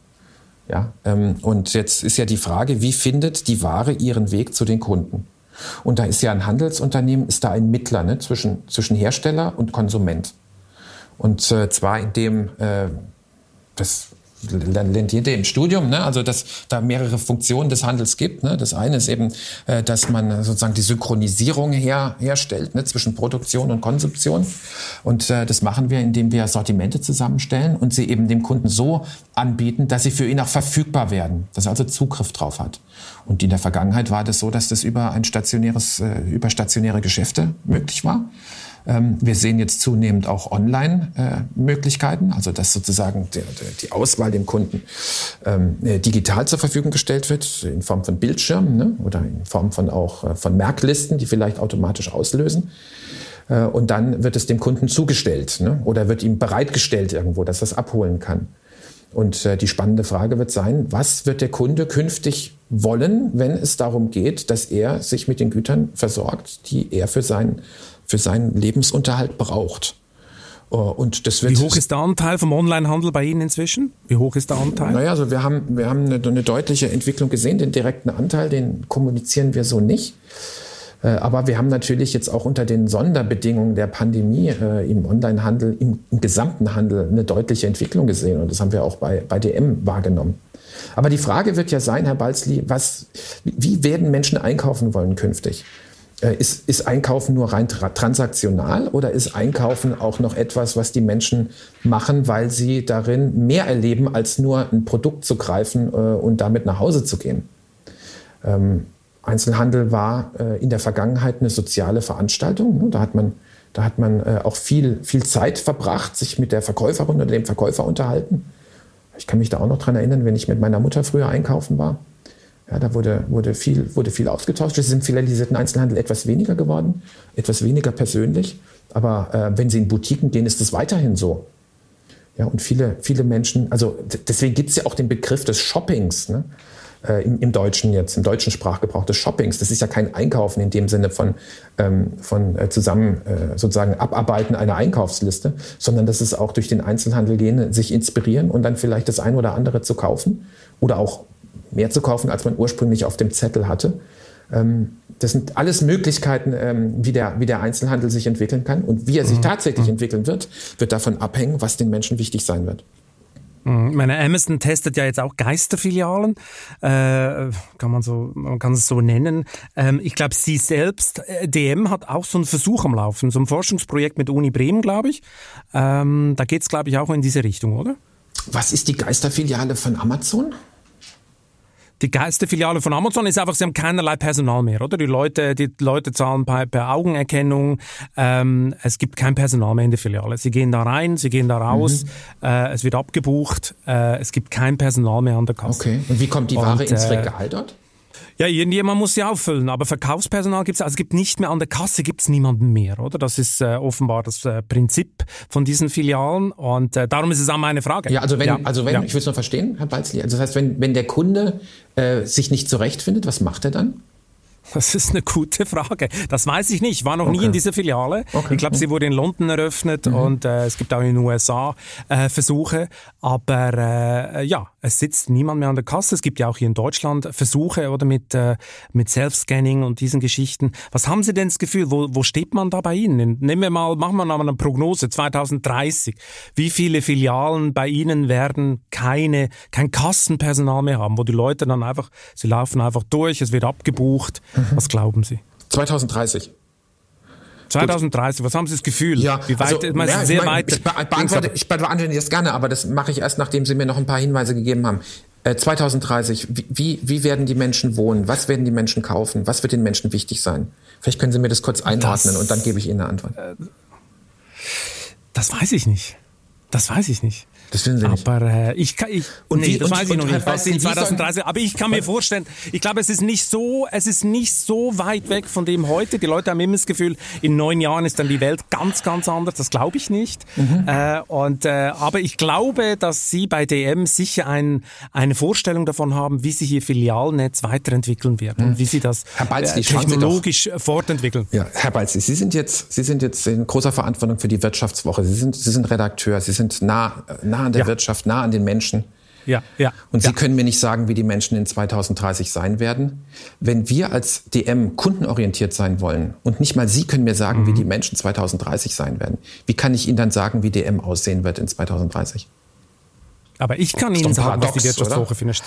Ja, ähm, und jetzt ist ja die Frage, wie findet die Ware ihren Weg zu den Kunden? Und da ist ja ein Handelsunternehmen, ist da ein Mittler ne, zwischen, zwischen Hersteller und Konsument. Und äh, zwar indem äh, das jeder im Studium, ne? also dass da mehrere Funktionen des Handels gibt. Ne? Das eine ist eben, äh, dass man sozusagen die Synchronisierung her, herstellt ne? zwischen Produktion und Konsumption. Und äh, das machen wir, indem wir Sortimente zusammenstellen und sie eben dem Kunden so anbieten, dass sie für ihn auch verfügbar werden, dass er also Zugriff drauf hat. Und in der Vergangenheit war das so, dass das über ein stationäres, äh, über stationäre Geschäfte möglich war. Ähm, wir sehen jetzt zunehmend auch Online-Möglichkeiten, also dass sozusagen die Auswahl dem Kunden ähm, äh, digital zur Verfügung gestellt wird, in Form von Bildschirmen ne? oder in Form von auch äh, von Merklisten, die vielleicht automatisch auslösen. Äh, und dann wird es dem Kunden zugestellt ne? oder wird ihm bereitgestellt irgendwo, dass er es abholen kann. Und die spannende Frage wird sein, was wird der Kunde künftig wollen, wenn es darum geht, dass er sich mit den Gütern versorgt, die er für sein für seinen Lebensunterhalt braucht. Äh, und das wird Wie hoch ist der Anteil vom Onlinehandel bei Ihnen inzwischen? Wie hoch ist der Anteil? Naja, also wir haben, wir haben eine, eine deutliche Entwicklung gesehen. Den direkten Anteil, den kommunizieren wir so nicht. Äh, aber wir haben natürlich jetzt auch unter den Sonderbedingungen der Pandemie äh, im Onlinehandel, im, im, gesamten Handel eine deutliche Entwicklung gesehen. Und das haben wir auch bei, bei DM wahrgenommen. Aber die Frage wird ja sein, Herr Balzli, was, wie werden Menschen einkaufen wollen künftig? Äh, ist, ist Einkaufen nur rein tra transaktional oder ist Einkaufen auch noch etwas, was die Menschen machen, weil sie darin mehr erleben, als nur ein Produkt zu greifen äh, und damit nach Hause zu gehen? Ähm, Einzelhandel war äh, in der Vergangenheit eine soziale Veranstaltung. Ne? Da hat man, da hat man äh, auch viel, viel Zeit verbracht, sich mit der Verkäuferin oder dem Verkäufer unterhalten. Ich kann mich da auch noch dran erinnern, wenn ich mit meiner Mutter früher einkaufen war ja, da wurde, wurde, viel, wurde viel ausgetauscht. Es ist im filialisierten Einzelhandel etwas weniger geworden, etwas weniger persönlich. Aber äh, wenn Sie in Boutiquen gehen, ist es weiterhin so. Ja, und viele, viele Menschen, also deswegen gibt es ja auch den Begriff des Shoppings ne? äh, im, im, Deutschen jetzt, im deutschen Sprachgebrauch des Shoppings. Das ist ja kein Einkaufen in dem Sinne von, ähm, von äh, zusammen äh, sozusagen Abarbeiten einer Einkaufsliste, sondern das ist auch durch den Einzelhandel gehen, sich inspirieren und dann vielleicht das ein oder andere zu kaufen oder auch mehr zu kaufen, als man ursprünglich auf dem Zettel hatte. Ähm, das sind alles Möglichkeiten, ähm, wie, der, wie der Einzelhandel sich entwickeln kann. Und wie er sich mhm. tatsächlich mhm. entwickeln wird, wird davon abhängen, was den Menschen wichtig sein wird. Mhm. Meine Amazon testet ja jetzt auch Geisterfilialen, äh, kann man so, man kann es so nennen. Ähm, ich glaube, sie selbst, äh, DM hat auch so einen Versuch am Laufen, so ein Forschungsprojekt mit Uni Bremen, glaube ich. Ähm, da geht es, glaube ich, auch in diese Richtung, oder? Was ist die Geisterfiliale von Amazon? Die geilste Filiale von Amazon ist einfach, sie haben keinerlei Personal mehr, oder? Die Leute, die Leute zahlen per, per Augenerkennung. Ähm, es gibt kein Personal mehr in der Filiale. Sie gehen da rein, sie gehen da raus, mhm. äh, es wird abgebucht, äh, es gibt kein Personal mehr an der Kasse. Okay. Und wie kommt die Ware Und, ins äh, Regal dort? Ja, irgendjemand muss sie auffüllen, aber Verkaufspersonal gibt es, also es gibt nicht mehr an der Kasse, gibt es niemanden mehr, oder? Das ist äh, offenbar das äh, Prinzip von diesen Filialen und äh, darum ist es auch meine Frage. Ja, also wenn, ja. also wenn, ja. ich will es noch verstehen, Herr Balzli, also das heißt, wenn, wenn der Kunde äh, sich nicht zurechtfindet, was macht er dann? Das ist eine gute Frage. Das weiß ich nicht. Ich war noch okay. nie in dieser Filiale. Okay. Ich glaube, sie wurde in London eröffnet mhm. und äh, es gibt auch in den USA äh, Versuche. Aber äh, ja, es sitzt niemand mehr an der Kasse. Es gibt ja auch hier in Deutschland Versuche oder mit, äh, mit Self-Scanning und diesen Geschichten. Was haben Sie denn das Gefühl? Wo, wo steht man da bei Ihnen? Nehmen wir mal, machen wir mal eine Prognose 2030. Wie viele Filialen bei Ihnen werden keine, kein Kassenpersonal mehr haben, wo die Leute dann einfach, sie laufen einfach durch, es wird abgebucht. Mhm. Was glauben Sie? 2030. 2030, was haben Sie das Gefühl? Ja, Wie weit, also, ja, sehr ich mein, weit. Ich, beantworte, ich beantworte das gerne, aber das mache ich erst, nachdem Sie mir noch ein paar Hinweise gegeben haben. 2030, äh, wie, wie werden die Menschen wohnen? Was werden die Menschen kaufen? Was wird den Menschen wichtig sein? Vielleicht können Sie mir das kurz einordnen das, und dann gebe ich Ihnen eine Antwort. Äh, das weiß ich nicht. Das weiß ich nicht. Das finden Sie nicht. Aber äh, ich kann, ich, und nee, wie, das und, weiß ich noch nicht, was in 2030, aber ich kann mir vorstellen, ich glaube, es ist nicht so, es ist nicht so weit weg von dem heute. Die Leute haben immer das Gefühl, in neun Jahren ist dann die Welt ganz, ganz anders. Das glaube ich nicht. Mhm. Äh, und, äh, aber ich glaube, dass Sie bei DM sicher ein, eine Vorstellung davon haben, wie Sie hier Filialnetz weiterentwickeln werden mhm. und wie Sie das Balz, äh, technologisch fortentwickeln. Ja, Herr Balzi, Sie sind jetzt, Sie sind jetzt in großer Verantwortung für die Wirtschaftswoche. Sie sind, Sie sind Redakteur, Sie sind nah, nah nah an der ja. Wirtschaft, nah an den Menschen. Ja, ja. Und Sie ja. können mir nicht sagen, wie die Menschen in 2030 sein werden. Wenn wir als DM kundenorientiert sein wollen und nicht mal Sie können mir sagen, mhm. wie die Menschen 2030 sein werden, wie kann ich Ihnen dann sagen, wie DM aussehen wird in 2030? Aber ich kann Ihnen sagen, was die Wirtschaftswoche findet.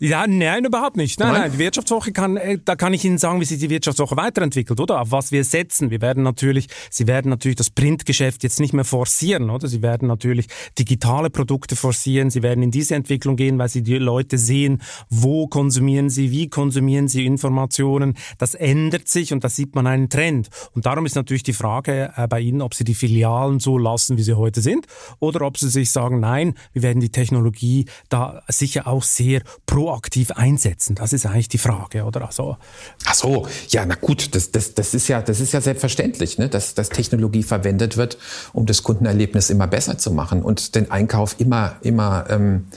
Ja, nein, überhaupt nicht. Nein, nein, nein, die Wirtschaftswoche kann, äh, da kann ich Ihnen sagen, wie sich die Wirtschaftswoche weiterentwickelt, oder? Auf was wir setzen. Wir werden natürlich, Sie werden natürlich das Printgeschäft jetzt nicht mehr forcieren, oder? Sie werden natürlich digitale Produkte forcieren. Sie werden in diese Entwicklung gehen, weil Sie die Leute sehen, wo konsumieren Sie, wie konsumieren Sie Informationen. Das ändert sich und da sieht man einen Trend. Und darum ist natürlich die Frage äh, bei Ihnen, ob Sie die Filialen so lassen, wie sie heute sind, oder ob Sie sich sagen, nein, wir werden die Technologie da sicher auch sehr pro proaktiv einsetzen? Das ist eigentlich die Frage, oder? Also, Ach so, ja, na gut, das, das, das, ist, ja, das ist ja selbstverständlich, ne? dass, dass Technologie verwendet wird, um das Kundenerlebnis immer besser zu machen und den Einkauf immer, immer ähm,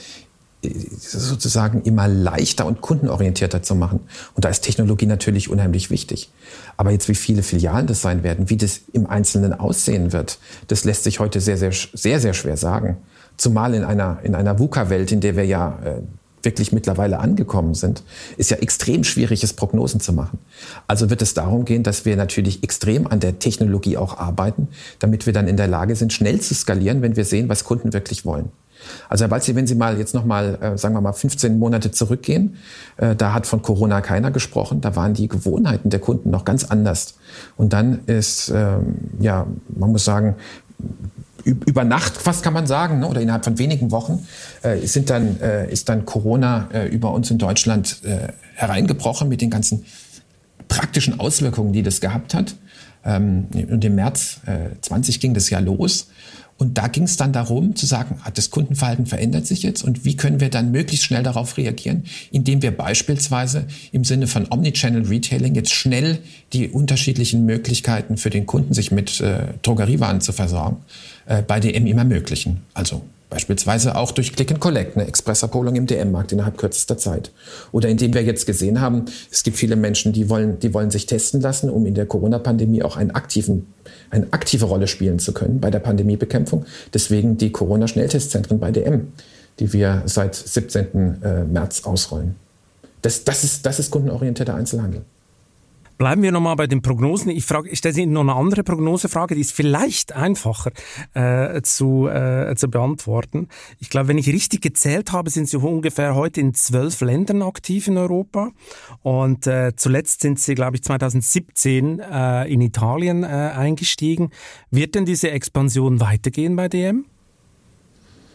sozusagen immer leichter und kundenorientierter zu machen. Und da ist Technologie natürlich unheimlich wichtig. Aber jetzt, wie viele Filialen das sein werden, wie das im Einzelnen aussehen wird, das lässt sich heute sehr, sehr, sehr, sehr schwer sagen. Zumal in einer, in einer VUCA-Welt, in der wir ja äh, wirklich mittlerweile angekommen sind, ist ja extrem schwierig, es Prognosen zu machen. Also wird es darum gehen, dass wir natürlich extrem an der Technologie auch arbeiten, damit wir dann in der Lage sind, schnell zu skalieren, wenn wir sehen, was Kunden wirklich wollen. Also Herr Balzi, wenn Sie mal jetzt nochmal, äh, sagen wir mal, 15 Monate zurückgehen, äh, da hat von Corona keiner gesprochen, da waren die Gewohnheiten der Kunden noch ganz anders. Und dann ist, ähm, ja, man muss sagen, über Nacht, fast kann man sagen, ne, oder innerhalb von wenigen Wochen, äh, sind dann, äh, ist dann Corona äh, über uns in Deutschland äh, hereingebrochen mit den ganzen praktischen Auswirkungen, die das gehabt hat. Ähm, und im März äh, 20 ging das ja los. Und da ging es dann darum zu sagen, ah, das Kundenverhalten verändert sich jetzt und wie können wir dann möglichst schnell darauf reagieren, indem wir beispielsweise im Sinne von Omnichannel Retailing jetzt schnell die unterschiedlichen Möglichkeiten für den Kunden, sich mit äh, Drogeriewaren zu versorgen, äh, bei DM immer ermöglichen. Also Beispielsweise auch durch Click and Collect, eine Expressabholung im DM-Markt innerhalb kürzester Zeit. Oder indem wir jetzt gesehen haben, es gibt viele Menschen, die wollen, die wollen sich testen lassen, um in der Corona-Pandemie auch einen aktiven, eine aktive Rolle spielen zu können bei der Pandemiebekämpfung. Deswegen die Corona-Schnelltestzentren bei DM, die wir seit 17. Äh, März ausrollen. Das, das, ist, das ist kundenorientierter Einzelhandel. Bleiben wir nochmal bei den Prognosen. Ich, frage, ich stelle Ihnen noch eine andere Prognosefrage, die ist vielleicht einfacher äh, zu, äh, zu beantworten. Ich glaube, wenn ich richtig gezählt habe, sind Sie ungefähr heute in zwölf Ländern aktiv in Europa. Und äh, zuletzt sind Sie, glaube ich, 2017 äh, in Italien äh, eingestiegen. Wird denn diese Expansion weitergehen bei DM?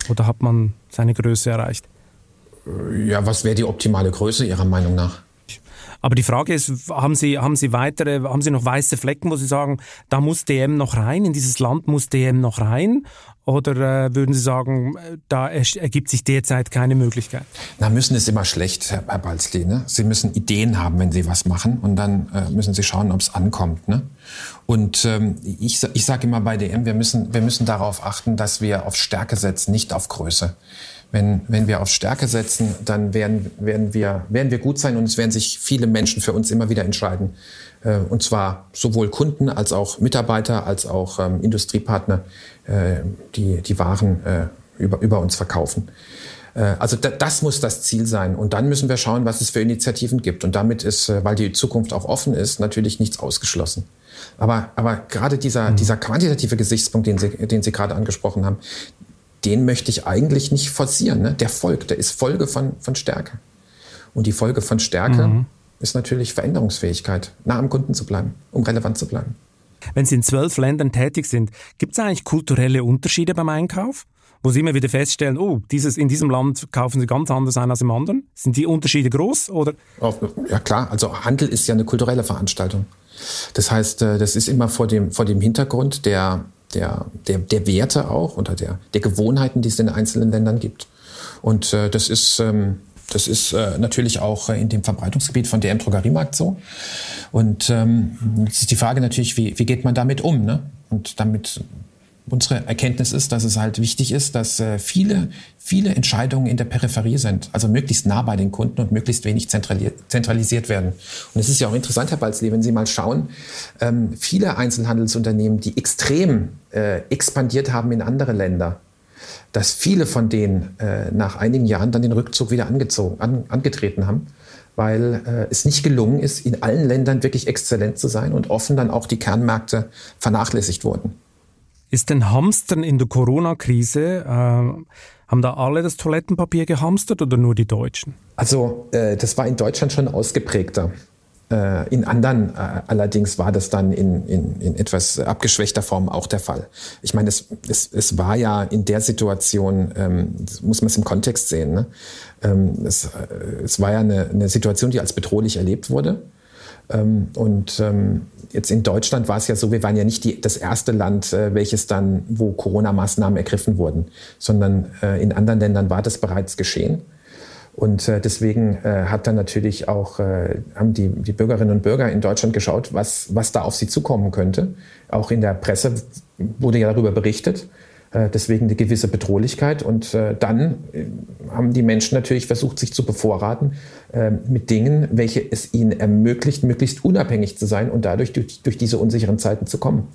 Oder hat man seine Größe erreicht? Ja, was wäre die optimale Größe Ihrer Meinung nach? Aber die Frage ist, haben Sie, haben Sie weitere, haben Sie noch weiße Flecken, wo Sie sagen, da muss DM noch rein, in dieses Land muss DM noch rein? Oder äh, würden Sie sagen, da ergibt sich derzeit keine Möglichkeit? Na, müssen ist immer schlecht, Herr, Herr Balzli. Ne? Sie müssen Ideen haben, wenn Sie was machen. Und dann äh, müssen Sie schauen, ob es ankommt. Ne? Und ähm, ich, ich sage immer bei DM, wir müssen, wir müssen darauf achten, dass wir auf Stärke setzen, nicht auf Größe. Wenn, wenn wir auf Stärke setzen, dann werden, werden, wir, werden wir gut sein und es werden sich viele Menschen für uns immer wieder entscheiden. Äh, und zwar sowohl Kunden als auch Mitarbeiter als auch ähm, Industriepartner, äh, die die Waren äh, über, über uns verkaufen. Äh, also das muss das Ziel sein. Und dann müssen wir schauen, was es für Initiativen gibt. Und damit ist, äh, weil die Zukunft auch offen ist, natürlich nichts ausgeschlossen. Aber, aber gerade dieser, mhm. dieser quantitative Gesichtspunkt, den Sie, den Sie gerade angesprochen haben, den möchte ich eigentlich nicht forcieren. Ne? Der folgt, der ist Folge von, von Stärke. Und die Folge von Stärke mhm. ist natürlich Veränderungsfähigkeit, nah am Kunden zu bleiben, um relevant zu bleiben. Wenn Sie in zwölf Ländern tätig sind, gibt es eigentlich kulturelle Unterschiede beim Einkauf? wo Sie immer wieder feststellen, oh, dieses, in diesem Land kaufen Sie ganz anders ein als im anderen? Sind die Unterschiede groß? Oder? Ja klar, also Handel ist ja eine kulturelle Veranstaltung. Das heißt, äh, das ist immer vor dem, vor dem Hintergrund der, der, der, der Werte auch oder der, der Gewohnheiten, die es in den einzelnen Ländern gibt. Und äh, das ist, ähm, das ist äh, natürlich auch in dem Verbreitungsgebiet von DM Drogeriemarkt so. Und ähm, jetzt ist die Frage natürlich, wie, wie geht man damit um? Ne? Und damit unsere Erkenntnis ist, dass es halt wichtig ist, dass äh, viele, viele Entscheidungen in der Peripherie sind, also möglichst nah bei den Kunden und möglichst wenig zentralisiert werden. Und es ist ja auch interessant, Herr Balzli, wenn Sie mal schauen, ähm, viele Einzelhandelsunternehmen, die extrem äh, expandiert haben in andere Länder, dass viele von denen äh, nach einigen Jahren dann den Rückzug wieder angezogen, an, angetreten haben weil äh, es nicht gelungen ist, in allen Ländern wirklich exzellent zu sein und offen dann auch die Kernmärkte vernachlässigt wurden. Ist denn Hamstern in der Corona-Krise, äh, haben da alle das Toilettenpapier gehamstert oder nur die Deutschen? Also äh, das war in Deutschland schon ausgeprägter. Äh, in anderen äh, allerdings war das dann in, in, in, etwas abgeschwächter Form auch der Fall. Ich meine, es, es, es war ja in der Situation, ähm, muss man es im Kontext sehen, ne? ähm, es, äh, es war ja eine, eine Situation, die als bedrohlich erlebt wurde. Ähm, und ähm, jetzt in Deutschland war es ja so, wir waren ja nicht die, das erste Land, äh, welches dann, wo Corona-Maßnahmen ergriffen wurden, sondern äh, in anderen Ländern war das bereits geschehen. Und äh, deswegen hat dann natürlich auch, haben die, die Bürgerinnen und Bürger in Deutschland geschaut, was, was da auf sie zukommen könnte. Auch in der Presse wurde ja darüber berichtet. Äh, deswegen eine gewisse Bedrohlichkeit. Und äh, dann äh, haben die Menschen natürlich versucht, sich zu bevorraten mit Dingen, welche es ihnen ermöglicht, möglichst unabhängig zu sein und dadurch durch, diese unsicheren Zeiten zu kommen.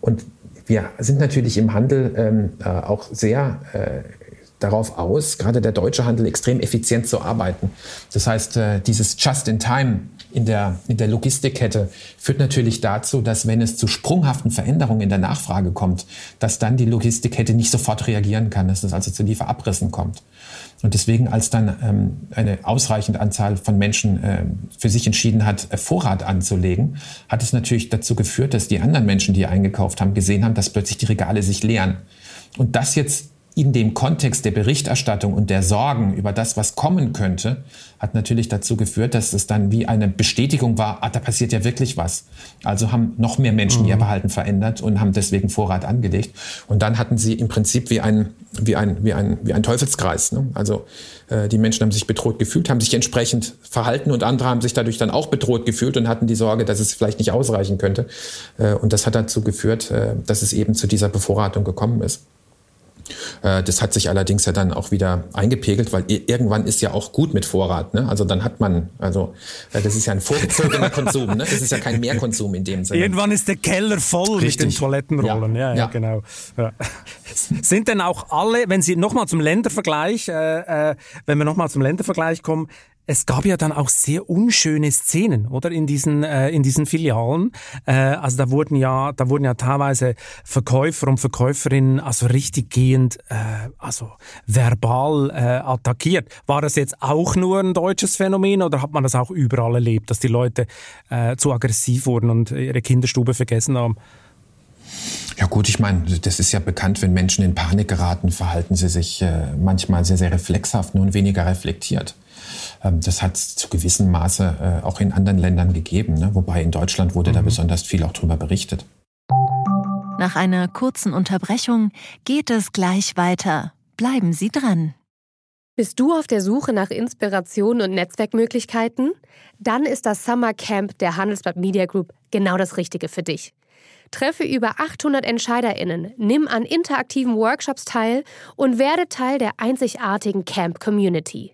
Und wir sind natürlich im Handel ähm, auch sehr darauf aus, gerade der deutsche Handel extrem effizient zu arbeiten. Das heißt, dieses Just-in-Time in der, in der Logistikkette führt natürlich dazu, dass wenn es zu sprunghaften Veränderungen in der Nachfrage kommt, dass dann die Logistikkette nicht sofort reagieren kann, dass es also zu Lieferabrissen kommt. Und deswegen, als dann ähm, eine ausreichende Anzahl von Menschen äh, für sich entschieden hat, äh, Vorrat anzulegen, hat es natürlich dazu geführt, dass die anderen Menschen, die eingekauft haben, gesehen haben, dass plötzlich die Regale sich leeren. Und das jetzt in dem Kontext der Berichterstattung und der Sorgen über das, was kommen könnte, hat natürlich dazu geführt, dass es dann wie eine Bestätigung war, ah, da passiert ja wirklich was. Also haben noch mehr Menschen mhm. ihr Verhalten verändert und haben deswegen Vorrat angelegt. Und dann hatten sie im Prinzip wie ein, wie ein, wie ein, wie ein Teufelskreis. Ne? Also äh, die Menschen haben sich bedroht gefühlt, haben sich entsprechend verhalten und andere haben sich dadurch dann auch bedroht gefühlt und hatten die Sorge, dass es vielleicht nicht ausreichen könnte. Äh, und das hat dazu geführt, äh, dass es eben zu dieser Bevorratung gekommen ist. Äh, das hat sich allerdings ja dann auch wieder eingepegelt, weil irgendwann ist ja auch gut mit Vorrat. Ne? Also dann hat man, also äh, das ist ja ein vorgezogener Konsum, ne? das ist ja kein Mehrkonsum in dem Sinne. Irgendwann ist der Keller voll Richtig. mit den Toilettenrollen. Ja, ja, ja. genau. Ja. Sind denn auch alle, wenn Sie nochmal zum Ländervergleich, äh, äh, wenn wir nochmal zum Ländervergleich kommen, es gab ja dann auch sehr unschöne Szenen, oder in diesen äh, in diesen Filialen. Äh, also da wurden ja da wurden ja teilweise Verkäufer und Verkäuferinnen also richtig gehend äh, also verbal äh, attackiert. War das jetzt auch nur ein deutsches Phänomen oder hat man das auch überall erlebt, dass die Leute äh, zu aggressiv wurden und ihre Kinderstube vergessen haben? Ja gut, ich meine, das ist ja bekannt, wenn Menschen in Panik geraten, verhalten sie sich äh, manchmal sehr, sehr reflexhaft und weniger reflektiert. Ähm, das hat es zu gewissem Maße äh, auch in anderen Ländern gegeben, ne? wobei in Deutschland wurde mhm. da besonders viel auch drüber berichtet. Nach einer kurzen Unterbrechung geht es gleich weiter. Bleiben Sie dran. Bist du auf der Suche nach Inspiration und Netzwerkmöglichkeiten? Dann ist das Summer Camp der Handelsblatt Media Group genau das Richtige für dich. Treffe über 800 EntscheiderInnen, nimm an interaktiven Workshops teil und werde Teil der einzigartigen Camp Community.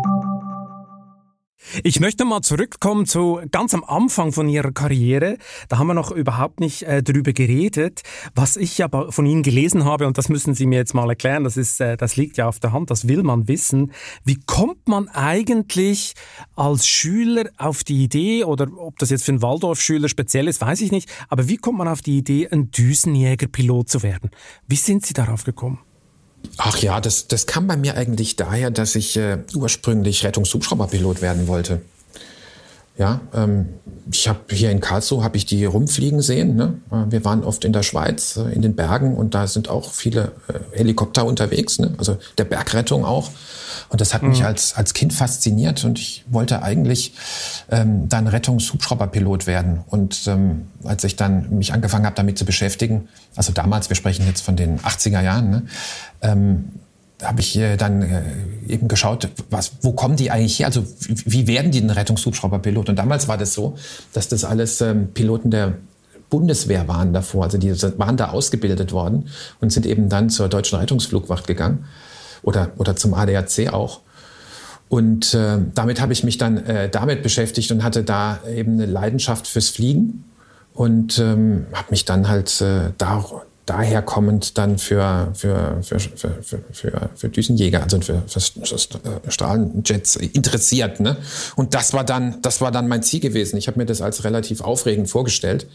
Ich möchte mal zurückkommen zu ganz am Anfang von Ihrer Karriere. Da haben wir noch überhaupt nicht äh, drüber geredet. Was ich aber von Ihnen gelesen habe, und das müssen Sie mir jetzt mal erklären, das ist, äh, das liegt ja auf der Hand, das will man wissen. Wie kommt man eigentlich als Schüler auf die Idee, oder ob das jetzt für einen Waldorfschüler speziell ist, weiß ich nicht, aber wie kommt man auf die Idee, ein Düsenjägerpilot zu werden? Wie sind Sie darauf gekommen? Ach ja, das, das kam bei mir eigentlich daher, dass ich äh, ursprünglich Rettungshubschrauberpilot werden wollte. Ja, ähm, ich habe hier in Karlsruhe habe ich die rumfliegen sehen. Ne? Äh, wir waren oft in der Schweiz, äh, in den Bergen und da sind auch viele äh, Helikopter unterwegs, ne? also der Bergrettung auch. Und das hat mhm. mich als, als Kind fasziniert und ich wollte eigentlich ähm, dann Rettungshubschrauberpilot werden. Und ähm, als ich dann mich angefangen habe, damit zu beschäftigen, also damals, wir sprechen jetzt von den 80er Jahren, ne? ähm, habe ich dann äh, eben geschaut, was, wo kommen die eigentlich her? Also wie, werden die denn Rettungshubschrauberpilot? Und damals war das so, dass das alles ähm, Piloten der Bundeswehr waren davor. Also die waren da ausgebildet worden und sind eben dann zur Deutschen Rettungsflugwacht gegangen oder, oder zum ADAC auch. Und äh, damit habe ich mich dann äh, damit beschäftigt und hatte da eben eine Leidenschaft fürs Fliegen und ähm, habe mich dann halt äh, da, daher kommend dann für, für, für, für, für, für Düsenjäger, also für, für Strahlenjets interessiert. Ne? Und das war, dann, das war dann mein Ziel gewesen. Ich habe mir das als relativ aufregend vorgestellt,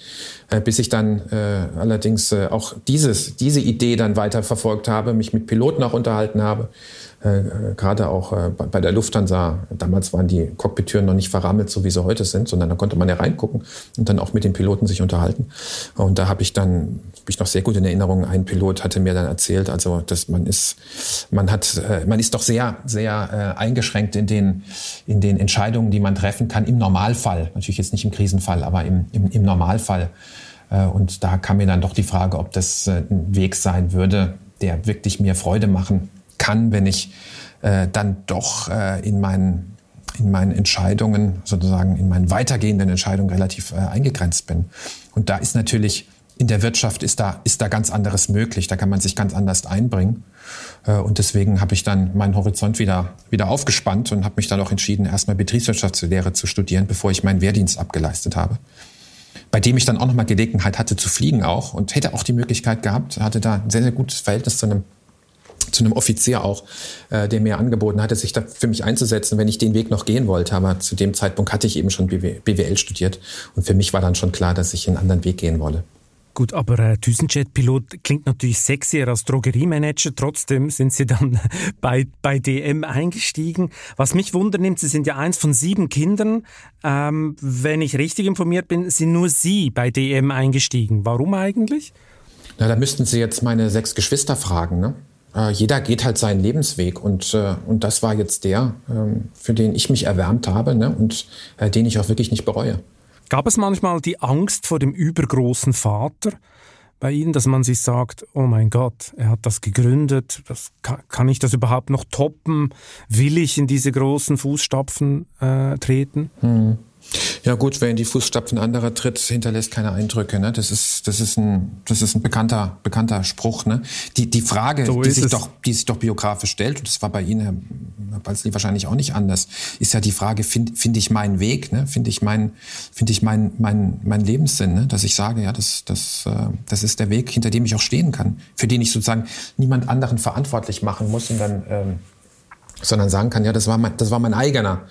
äh, bis ich dann äh, allerdings äh, auch dieses, diese Idee dann weiter verfolgt habe, mich mit Piloten auch unterhalten habe äh, gerade auch äh, bei der Lufthansa, damals waren die Cockpit-Türen noch nicht verrammelt, so wie sie heute sind, sondern da konnte man ja reingucken und dann auch mit den Piloten sich unterhalten. Und da habe ich dann, habe ich noch sehr gut in Erinnerung, ein Pilot hatte mir dann erzählt, also dass man ist, man hat, äh, man ist doch sehr, sehr äh, eingeschränkt in den, in den Entscheidungen, die man treffen kann im Normalfall. Natürlich jetzt nicht im Krisenfall, aber im, im, im Normalfall. Äh, und da kam mir dann doch die Frage, ob das äh, ein Weg sein würde, der wirklich mir Freude machen kann, wenn ich äh, dann doch äh, in meinen in meinen Entscheidungen, sozusagen in meinen weitergehenden Entscheidungen relativ äh, eingegrenzt bin. Und da ist natürlich in der Wirtschaft ist da, ist da ganz anderes möglich. Da kann man sich ganz anders einbringen. Äh, und deswegen habe ich dann meinen Horizont wieder, wieder aufgespannt und habe mich dann auch entschieden, erstmal Betriebswirtschaftslehre zu studieren, bevor ich meinen Wehrdienst abgeleistet habe. Bei dem ich dann auch nochmal Gelegenheit hatte zu fliegen auch und hätte auch die Möglichkeit gehabt, hatte da ein sehr, sehr gutes Verhältnis zu einem zu einem Offizier auch, äh, der mir angeboten hatte, sich da für mich einzusetzen, wenn ich den Weg noch gehen wollte. Aber zu dem Zeitpunkt hatte ich eben schon BWL studiert und für mich war dann schon klar, dass ich einen anderen Weg gehen wolle. Gut, aber äh, Düsenjet-Pilot klingt natürlich sexier als Drogeriemanager. Trotzdem sind Sie dann bei, bei DM eingestiegen. Was mich wundernimmt, Sie sind ja eins von sieben Kindern. Ähm, wenn ich richtig informiert bin, sind nur Sie bei DM eingestiegen. Warum eigentlich? Na, da müssten Sie jetzt meine sechs Geschwister fragen, ne? Äh, jeder geht halt seinen Lebensweg und, äh, und das war jetzt der, äh, für den ich mich erwärmt habe ne? und äh, den ich auch wirklich nicht bereue. Gab es manchmal die Angst vor dem übergroßen Vater bei Ihnen, dass man sich sagt, oh mein Gott, er hat das gegründet, das, kann, kann ich das überhaupt noch toppen? Will ich in diese großen Fußstapfen äh, treten? Hm. Ja gut, wer in die Fußstapfen anderer tritt, hinterlässt keine Eindrücke. Ne? Das ist das ist ein das ist ein bekannter bekannter Spruch. Ne? Die die Frage, so die sich es. doch die sich doch biografisch stellt, und das war bei Ihnen Herr, Herr Balzli wahrscheinlich auch nicht anders, ist ja die Frage: Finde find ich meinen Weg? Ne? Finde ich meinen finde ich meinen mein, mein Lebenssinn? Ne? Dass ich sage, ja, das das äh, das ist der Weg, hinter dem ich auch stehen kann, für den ich sozusagen niemand anderen verantwortlich machen muss und dann ähm, sondern sagen kann, ja, das war mein, das war mein eigener.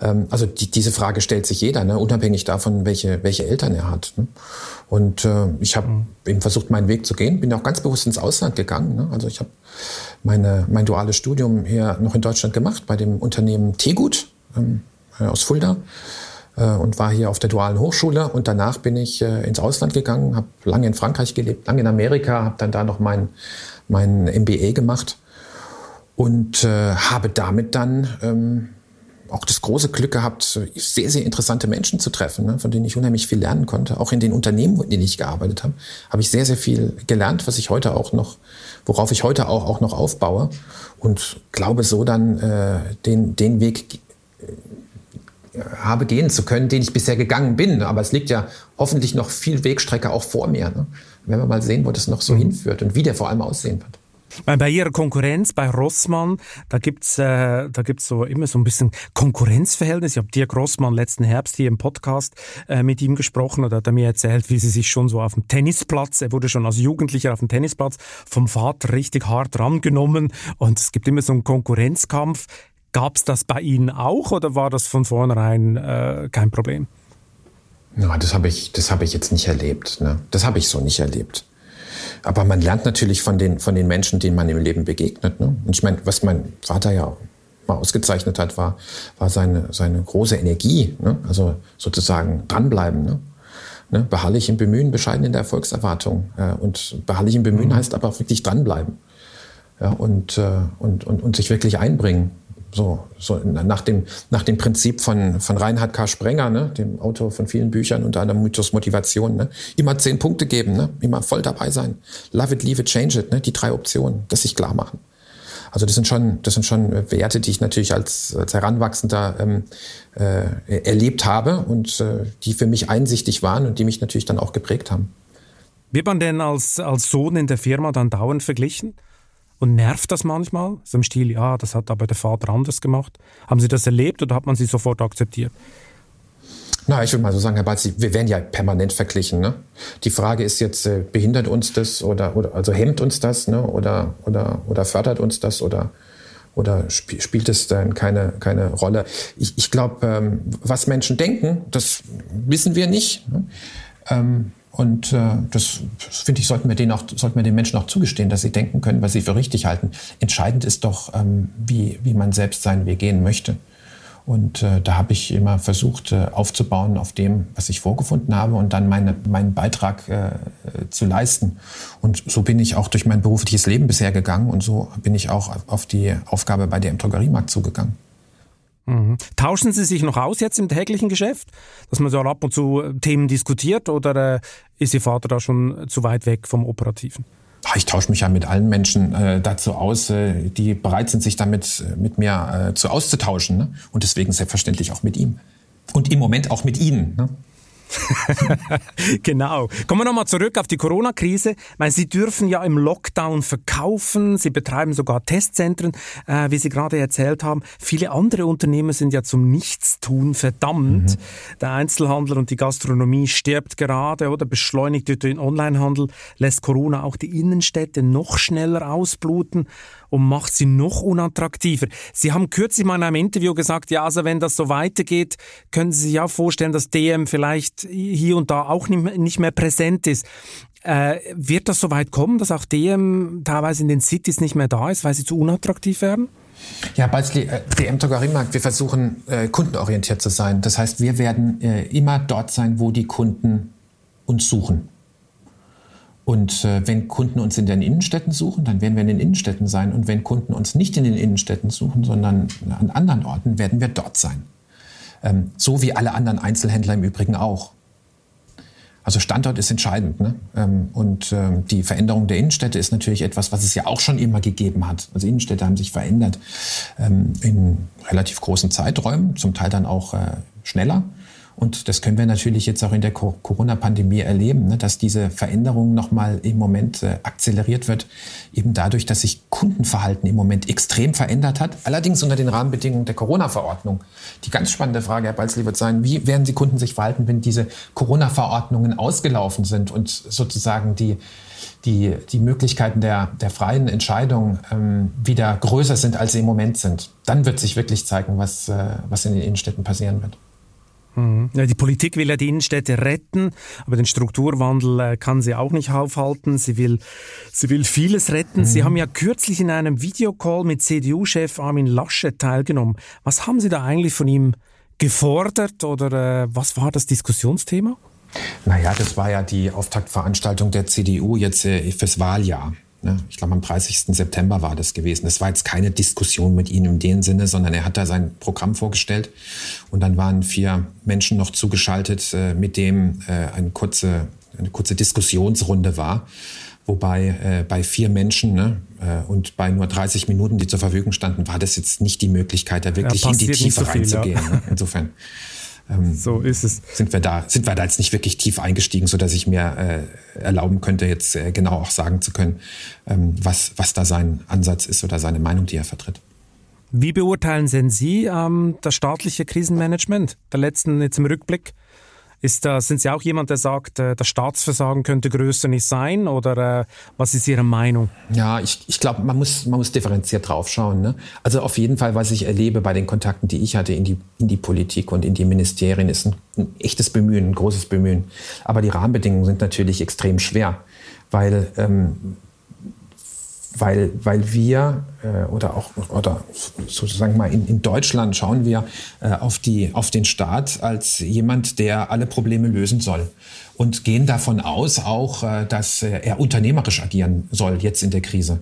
Ähm, also die, diese Frage stellt sich jeder, ne, unabhängig davon, welche, welche Eltern er hat. Ne? Und äh, ich habe mhm. eben versucht, meinen Weg zu gehen, bin auch ganz bewusst ins Ausland gegangen. Ne? Also ich habe meine mein duales Studium hier noch in Deutschland gemacht bei dem Unternehmen Tegut ähm, äh, aus Fulda äh, und war hier auf der dualen Hochschule und danach bin ich äh, ins Ausland gegangen, habe lange in Frankreich gelebt, lange in Amerika, habe dann da noch mein mein MBA gemacht und äh, habe damit dann ähm, auch das große Glück gehabt, sehr, sehr interessante Menschen zu treffen, ne, von denen ich unheimlich viel lernen konnte. Auch in den Unternehmen, in denen ich gearbeitet habe, habe ich sehr, sehr viel gelernt, was ich heute auch noch, worauf ich heute auch, auch noch aufbaue und glaube so dann äh, den, den Weg äh, habe gehen zu können, den ich bisher gegangen bin. Aber es liegt ja hoffentlich noch viel Wegstrecke auch vor mir. Ne? Wenn wir mal sehen, wo das noch so mhm. hinführt und wie der vor allem aussehen wird. Bei Ihrer Konkurrenz, bei Rossmann, da gibt's äh, so immer so ein bisschen Konkurrenzverhältnis. Ich habe Dirk Rossmann letzten Herbst hier im Podcast äh, mit ihm gesprochen und hat er mir erzählt, wie sie sich schon so auf dem Tennisplatz, er wurde schon als Jugendlicher auf dem Tennisplatz vom Vater richtig hart rangenommen und es gibt immer so einen Konkurrenzkampf. Gab's das bei Ihnen auch oder war das von vornherein äh, kein Problem? Na, das habe ich, habe ich jetzt nicht erlebt. Ne? Das habe ich so nicht erlebt. Aber man lernt natürlich von den, von den Menschen, denen man im Leben begegnet. Ne? Und ich meine, was mein Vater ja mal ausgezeichnet hat, war, war seine, seine große Energie. Ne? Also sozusagen dranbleiben. Ne? Ne? Beharrlich im Bemühen, bescheiden in der Erfolgserwartung. Äh, und beharrlich im Bemühen mhm. heißt aber auch wirklich dranbleiben. Ja, und, äh, und, und, und sich wirklich einbringen. So, so nach, dem, nach dem Prinzip von, von Reinhard K. Sprenger, ne, dem Autor von vielen Büchern, unter anderem Mythos Motivation. Ne, immer zehn Punkte geben, ne, immer voll dabei sein. Love it, leave it, change it. Ne, die drei Optionen, das sich klar machen. Also das sind schon, das sind schon Werte, die ich natürlich als, als Heranwachsender ähm, äh, erlebt habe und äh, die für mich einsichtig waren und die mich natürlich dann auch geprägt haben. Wird man denn als, als Sohn in der Firma dann dauernd verglichen? Und nervt das manchmal? So im Stil, ja, das hat aber der Vater anders gemacht. Haben Sie das erlebt oder hat man Sie sofort akzeptiert? Na, ich würde mal so sagen, Herr Balzi, wir werden ja permanent verglichen. Ne? Die Frage ist jetzt, äh, behindert uns das oder, oder also hemmt uns das ne? oder, oder, oder fördert uns das oder, oder sp spielt es dann keine, keine Rolle? Ich, ich glaube, ähm, was Menschen denken, das wissen wir nicht. Ne? Ähm, und äh, das finde ich, sollten wir, denen auch, sollten wir den Menschen auch zugestehen, dass sie denken können, was sie für richtig halten. Entscheidend ist doch, ähm, wie, wie man selbst seinen Weg gehen möchte. Und äh, da habe ich immer versucht äh, aufzubauen auf dem, was ich vorgefunden habe und dann meine, meinen Beitrag äh, zu leisten. Und so bin ich auch durch mein berufliches Leben bisher gegangen und so bin ich auch auf die Aufgabe bei im Drogeriemarkt zugegangen. Mhm. Tauschen Sie sich noch aus jetzt im täglichen Geschäft, dass man so ab und zu äh, Themen diskutiert oder äh, ist Ihr Vater da schon zu weit weg vom Operativen? Ich tausche mich ja mit allen Menschen äh, dazu aus, äh, die bereit sind, sich damit äh, mit mir zu auszutauschen. Ne? Und deswegen selbstverständlich auch mit ihm. Und im Moment auch mit Ihnen. Ne? genau. Kommen wir nochmal zurück auf die Corona-Krise. Sie dürfen ja im Lockdown verkaufen, Sie betreiben sogar Testzentren, äh, wie Sie gerade erzählt haben. Viele andere Unternehmen sind ja zum Nichtstun verdammt. Mhm. Der Einzelhandel und die Gastronomie stirbt gerade oder beschleunigt durch den Onlinehandel, lässt Corona auch die Innenstädte noch schneller ausbluten und macht sie noch unattraktiver. Sie haben kürzlich mal in einem Interview gesagt, ja, also wenn das so weitergeht, können Sie sich auch vorstellen, dass DM vielleicht hier und da auch nicht mehr präsent ist. Äh, wird das so weit kommen, dass auch DM teilweise in den Cities nicht mehr da ist, weil sie zu unattraktiv werden? Ja, Balzli, äh, DM Drogeriemarkt, wir versuchen äh, kundenorientiert zu sein. Das heißt, wir werden äh, immer dort sein, wo die Kunden uns suchen. Und äh, wenn Kunden uns in den Innenstädten suchen, dann werden wir in den Innenstädten sein. Und wenn Kunden uns nicht in den Innenstädten suchen, sondern an anderen Orten, werden wir dort sein. Ähm, so wie alle anderen Einzelhändler im Übrigen auch. Also Standort ist entscheidend. Ne? Ähm, und ähm, die Veränderung der Innenstädte ist natürlich etwas, was es ja auch schon immer gegeben hat. Also Innenstädte haben sich verändert ähm, in relativ großen Zeiträumen, zum Teil dann auch äh, schneller. Und das können wir natürlich jetzt auch in der Corona-Pandemie erleben, ne, dass diese Veränderung nochmal im Moment äh, akzeleriert wird, eben dadurch, dass sich Kundenverhalten im Moment extrem verändert hat, allerdings unter den Rahmenbedingungen der Corona-Verordnung. Die ganz spannende Frage, Herr Balzli, wird sein, wie werden die Kunden sich verhalten, wenn diese Corona-Verordnungen ausgelaufen sind und sozusagen die, die, die Möglichkeiten der, der freien Entscheidung ähm, wieder größer sind, als sie im Moment sind. Dann wird sich wirklich zeigen, was, äh, was in den Innenstädten passieren wird. Mhm. Ja, die Politik will ja die Innenstädte retten, aber den Strukturwandel äh, kann sie auch nicht aufhalten. Sie will, sie will vieles retten. Mhm. Sie haben ja kürzlich in einem Videocall mit CDU-Chef Armin Laschet teilgenommen. Was haben Sie da eigentlich von ihm gefordert oder äh, was war das Diskussionsthema? Naja, das war ja die Auftaktveranstaltung der CDU jetzt äh, fürs Wahljahr. Ne? Ich glaube, am 30. September war das gewesen. Das war jetzt keine Diskussion mit ihm in dem Sinne, sondern er hat da sein Programm vorgestellt. Und dann waren vier Menschen noch zugeschaltet, äh, mit dem äh, eine kurze, eine kurze Diskussionsrunde war. Wobei äh, bei vier Menschen ne, äh, und bei nur 30 Minuten, die zur Verfügung standen, war das jetzt nicht die Möglichkeit, da wirklich ja, in die Tiefe so reinzugehen. Ja. Ne? Insofern. Ähm, so ist es. Sind wir da, sind wir da jetzt nicht wirklich tief eingestiegen, so dass ich mir äh, erlauben könnte, jetzt äh, genau auch sagen zu können, ähm, was, was da sein Ansatz ist oder seine Meinung, die er vertritt. Wie beurteilen denn Sie ähm, das staatliche Krisenmanagement der letzten jetzt im Rückblick? Ist da, sind Sie auch jemand, der sagt, äh, das Staatsversagen könnte größer nicht sein? Oder äh, was ist Ihre Meinung? Ja, ich, ich glaube, man muss, man muss differenziert draufschauen. Ne? Also auf jeden Fall, was ich erlebe bei den Kontakten, die ich hatte in die, in die Politik und in die Ministerien, ist ein, ein echtes Bemühen, ein großes Bemühen. Aber die Rahmenbedingungen sind natürlich extrem schwer, weil ähm, weil, weil wir äh, oder auch oder sozusagen mal in, in Deutschland schauen wir äh, auf, die, auf den Staat als jemand, der alle Probleme lösen soll und gehen davon aus auch, äh, dass äh, er unternehmerisch agieren soll jetzt in der Krise.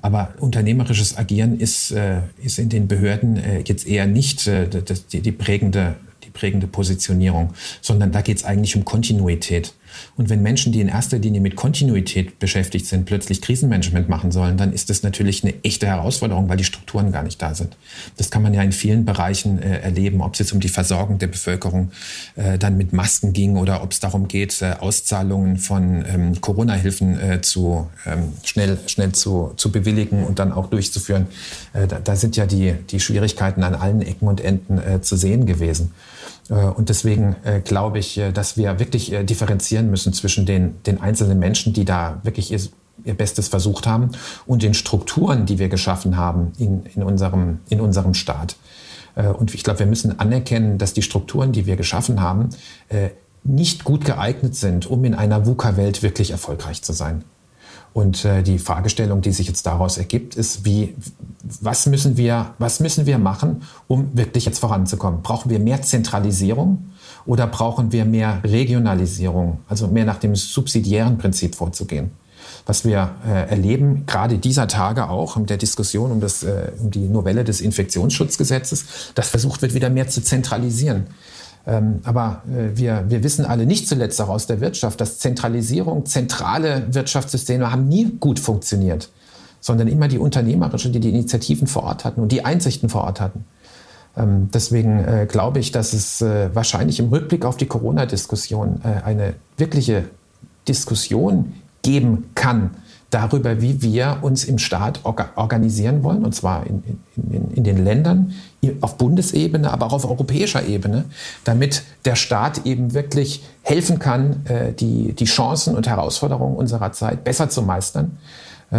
Aber unternehmerisches Agieren ist, äh, ist in den Behörden äh, jetzt eher nicht die, die, prägende, die prägende Positionierung, sondern da geht es eigentlich um Kontinuität. Und wenn Menschen, die in erster Linie mit Kontinuität beschäftigt sind, plötzlich Krisenmanagement machen sollen, dann ist das natürlich eine echte Herausforderung, weil die Strukturen gar nicht da sind. Das kann man ja in vielen Bereichen äh, erleben, ob es jetzt um die Versorgung der Bevölkerung äh, dann mit Masken ging oder ob es darum geht, äh, Auszahlungen von ähm, Corona-Hilfen äh, zu ähm, schnell, schnell zu, zu bewilligen und dann auch durchzuführen. Äh, da, da, sind ja die, die Schwierigkeiten an allen Ecken und Enden äh, zu sehen gewesen. Äh, und deswegen äh, glaube ich, äh, dass wir wirklich differenzieren müssen zwischen den, den einzelnen Menschen, die da wirklich ihr, ihr Bestes versucht haben, und den Strukturen, die wir geschaffen haben in, in, unserem, in unserem Staat. Und ich glaube, wir müssen anerkennen, dass die Strukturen, die wir geschaffen haben, nicht gut geeignet sind, um in einer VUCA-Welt wirklich erfolgreich zu sein. Und äh, die Fragestellung, die sich jetzt daraus ergibt, ist, wie, was müssen wir, was müssen wir machen, um wirklich jetzt voranzukommen? Brauchen wir mehr Zentralisierung oder brauchen wir mehr Regionalisierung, also mehr nach dem subsidiären Prinzip vorzugehen? Was wir äh, erleben, gerade dieser Tage auch in der Diskussion um, das, äh, um die Novelle des Infektionsschutzgesetzes, dass versucht wird, wieder mehr zu zentralisieren. Ähm, aber äh, wir, wir wissen alle nicht zuletzt auch aus der Wirtschaft, dass Zentralisierung, zentrale Wirtschaftssysteme haben nie gut funktioniert, sondern immer die unternehmerischen, die die Initiativen vor Ort hatten und die Einsichten vor Ort hatten. Ähm, deswegen äh, glaube ich, dass es äh, wahrscheinlich im Rückblick auf die Corona-Diskussion eine wirkliche Diskussion geben kann darüber, wie wir uns im Staat organisieren wollen, und zwar in, in, in, den Ländern, auf Bundesebene, aber auch auf europäischer Ebene, damit der Staat eben wirklich helfen kann, äh, die, die Chancen und Herausforderungen unserer Zeit besser zu meistern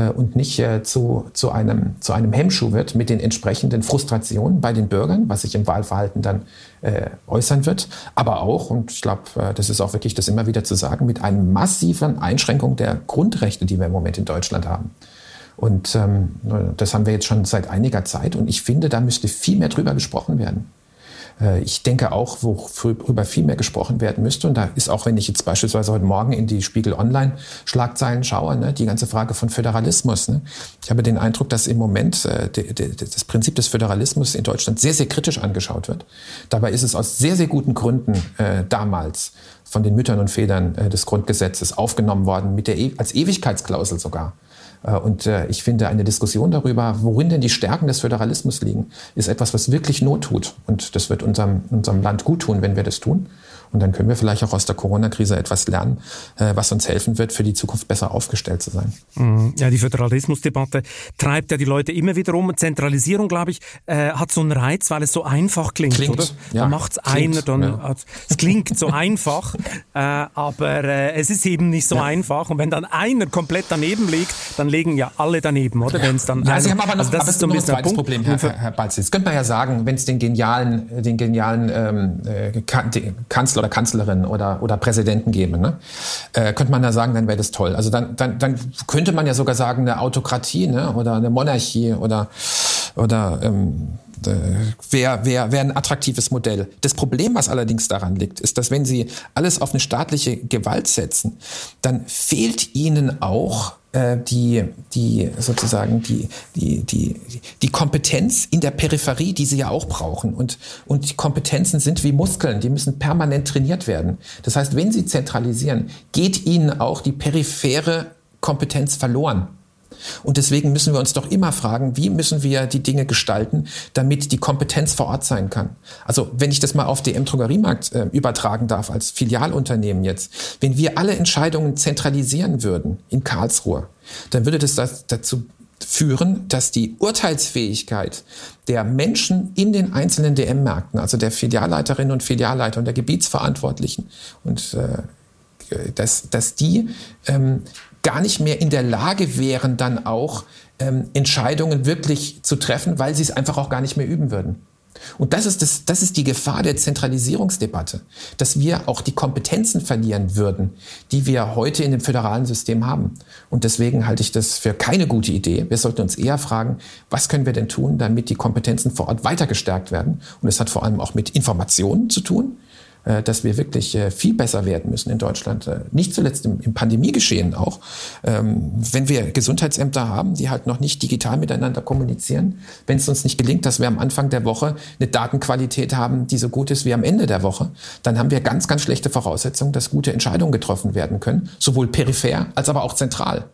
und nicht äh, zu, zu, einem, zu einem Hemmschuh wird mit den entsprechenden Frustrationen bei den Bürgern, was sich im Wahlverhalten dann äh, äußern wird, aber auch, und ich glaube, äh, das ist auch wirklich das immer wieder zu sagen, mit einer massiven Einschränkung der Grundrechte, die wir im Moment in Deutschland haben. Und ähm, das haben wir jetzt schon seit einiger Zeit und ich finde, da müsste viel mehr drüber gesprochen werden. Äh, ich denke auch, worüber viel mehr gesprochen werden müsste, und da ist auch, wenn ich jetzt beispielsweise heute Morgen in die Spiegel Online-Schlagzeilen schaue, ne, die ganze Frage von Föderalismus. Ne. Ich habe den Eindruck, dass im Moment äh, de, de, das Prinzip des Föderalismus in Deutschland sehr, sehr kritisch angeschaut wird. Dabei ist es aus sehr, sehr guten Gründen äh, damals von den Müttern und Vätern äh, des Grundgesetzes aufgenommen worden, mit der e als Ewigkeitsklausel sogar. Äh, und äh, ich finde, eine Diskussion darüber, worin denn die Stärken des Föderalismus liegen, ist etwas, was wirklich Not tut. Und das wird unserem, unserem Land gut tun, wenn wir das tun. Und dann können wir vielleicht auch aus der Corona-Krise etwas lernen, äh, was uns helfen wird, für die Zukunft besser aufgestellt zu sein. Mhm. Ja, die Föderalismusdebatte treibt ja die Leute immer wieder um. Zentralisierung, glaube ich, äh, hat so einen Reiz, weil es so einfach klingt, klingt oder? Ja, da macht es einer, dann ja. es klingt so einfach, äh, aber äh, es ist eben nicht so ja. einfach. Und wenn dann einer komplett daneben liegt, dann legen ja alle daneben, oder? Wenn es dann ja, Sie haben aber noch, also das aber ist so ein, bisschen ein zweites Problem, Herr, Herr, Herr Balz. Jetzt könnte man ja sagen, wenn es den genialen, den genialen ähm, äh, Kanzler oder Kanzlerin oder, oder Präsidenten geben, ne? äh, könnte man da sagen, dann wäre das toll. Also dann, dann, dann könnte man ja sogar sagen, eine Autokratie ne? oder eine Monarchie oder, oder ähm, wäre wär, wär ein attraktives Modell. Das Problem, was allerdings daran liegt, ist, dass wenn Sie alles auf eine staatliche Gewalt setzen, dann fehlt Ihnen auch äh, die, die sozusagen die, die, die, die Kompetenz in der Peripherie, die sie ja auch brauchen. Und, und die Kompetenzen sind wie Muskeln, die müssen permanent trainiert werden. Das heißt, wenn sie zentralisieren, geht ihnen auch die periphere Kompetenz verloren. Und deswegen müssen wir uns doch immer fragen, wie müssen wir die Dinge gestalten, damit die Kompetenz vor Ort sein kann. Also wenn ich das mal auf den M-Drogeriemarkt äh, übertragen darf, als Filialunternehmen jetzt, wenn wir alle Entscheidungen zentralisieren würden in Karlsruhe, dann würde das, das dazu führen, dass die Urteilsfähigkeit der Menschen in den einzelnen DM-Märkten, also der Filialleiterinnen und Filialleiter und der Gebietsverantwortlichen und äh, dass, dass die ähm, gar nicht mehr in der Lage wären, dann auch ähm, Entscheidungen wirklich zu treffen, weil sie es einfach auch gar nicht mehr üben würden. Und das ist, das, das ist die Gefahr der Zentralisierungsdebatte, dass wir auch die Kompetenzen verlieren würden, die wir heute in dem föderalen System haben. Und deswegen halte ich das für keine gute Idee. Wir sollten uns eher fragen, was können wir denn tun, damit die Kompetenzen vor Ort weiter gestärkt werden. Und es hat vor allem auch mit Informationen zu tun. Äh, dass wir wirklich äh, viel besser werden müssen in Deutschland. Äh, nicht zuletzt im, Pandemiegeschehen auch. Ähm, wenn wir Gesundheitsämter haben, die halt noch nicht digital miteinander kommunizieren, wenn es uns nicht gelingt, dass wir am Anfang der Woche eine Datenqualität haben, die so gut ist wie am Ende der Woche, dann haben wir ganz, ganz schlechte Voraussetzungen, dass gute Entscheidungen getroffen werden können, sowohl peripher als aber auch zentral.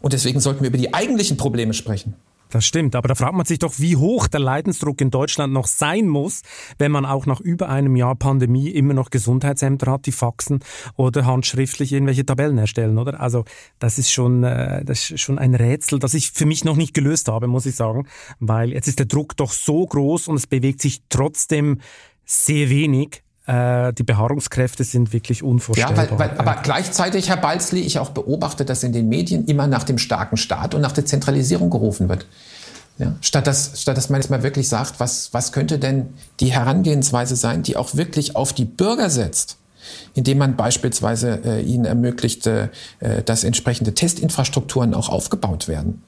Und deswegen sollten wir über die eigentlichen Probleme sprechen. Das stimmt, aber da fragt man sich doch, wie hoch der Leidensdruck in Deutschland noch sein muss, wenn man auch nach über einem Jahr Pandemie immer noch Gesundheitsämter hat, die faxen oder handschriftlich irgendwelche Tabellen erstellen, oder? Also das ist schon, äh, das ist schon ein Rätsel, das ich für mich noch nicht gelöst habe, muss ich sagen, weil jetzt ist der Druck doch so groß und es bewegt sich trotzdem sehr wenig äh, die Beharrungskräfte sind wirklich unvorstellbar. Ja, weil, weil, aber gleichzeitig, Herr Balzli, ich auch beobachte, dass in den Medien immer nach dem starken Staat und nach der Zentralisierung gerufen wird. Ja, statt, dass, statt dass man jetzt mal wirklich sagt, was, was könnte denn die Herangehensweise sein, die auch wirklich auf die Bürger setzt indem man beispielsweise äh, ihnen ermöglicht, äh, dass entsprechende Testinfrastrukturen auch aufgebaut werden.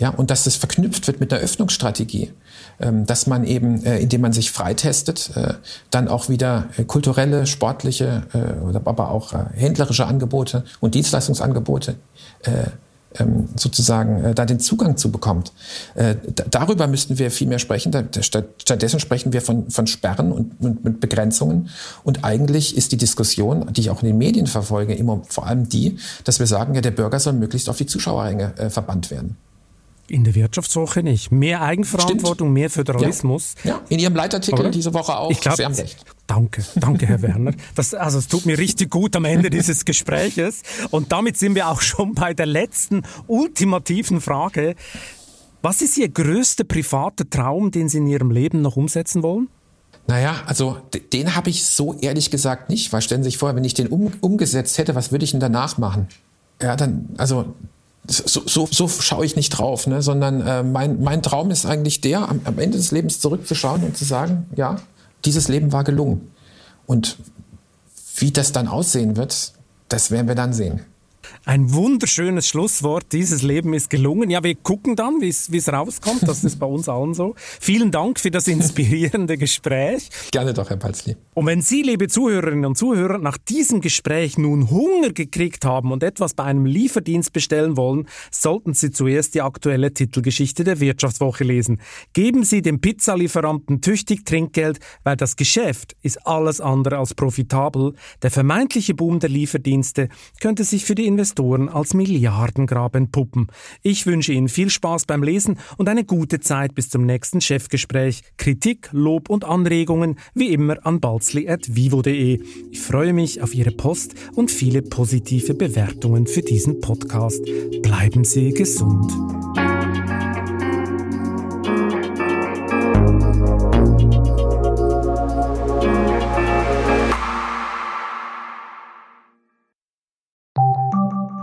Ja, und dass das verknüpft wird mit der Öffnungsstrategie. Ähm, dass man eben, äh, indem man sich freitestet, äh, dann auch wieder äh, kulturelle, sportliche, aber auch händlerische Angebote und Dienstleistungsangebote ähm, sozusagen da den Zugang zu bekommt. darüber müssten wir viel mehr sprechen. stattdessen sprechen wir von, von Sperren und, mit Begrenzungen. Und eigentlich ist die Diskussion, die ich auch in den Medien verfolge, immer vor allem die, dass wir sagen, ja, der Bürger soll möglichst auf die Zuschauerränge verbannt werden. In der Wirtschaftswoche nicht. Mehr Eigenverantwortung, Stimmt. mehr Föderalismus. Ja. ja. in Ihrem Leitartikel Oder? diese Woche auch. Ich glaub, Sie haben recht. Danke, danke, Herr Werner. Das, also es tut mir richtig gut am Ende dieses Gespräches. Und damit sind wir auch schon bei der letzten ultimativen Frage. Was ist Ihr größter privater Traum, den Sie in Ihrem Leben noch umsetzen wollen? Naja, also den habe ich so ehrlich gesagt nicht, weil stellen Sie sich vor, wenn ich den um, umgesetzt hätte, was würde ich denn danach machen? Ja, dann, also so, so, so schaue ich nicht drauf, ne? sondern äh, mein, mein Traum ist eigentlich der, am, am Ende des Lebens zurückzuschauen und zu sagen, ja, dieses Leben war gelungen. Und wie das dann aussehen wird, das werden wir dann sehen. Ein wunderschönes Schlusswort. Dieses Leben ist gelungen. Ja, wir gucken dann, wie es rauskommt. Das ist bei uns allen so. Vielen Dank für das inspirierende Gespräch. Gerne doch, Herr Palzli. Und wenn Sie, liebe Zuhörerinnen und Zuhörer, nach diesem Gespräch nun Hunger gekriegt haben und etwas bei einem Lieferdienst bestellen wollen, sollten Sie zuerst die aktuelle Titelgeschichte der Wirtschaftswoche lesen. Geben Sie dem Pizzalieferanten tüchtig Trinkgeld, weil das Geschäft ist alles andere als profitabel. Der vermeintliche Boom der Lieferdienste könnte sich für die Investoren als Milliardengrab entpuppen. Ich wünsche Ihnen viel Spaß beim Lesen und eine gute Zeit bis zum nächsten Chefgespräch. Kritik, Lob und Anregungen wie immer an balzli.vivo.de. Ich freue mich auf Ihre Post und viele positive Bewertungen für diesen Podcast. Bleiben Sie gesund.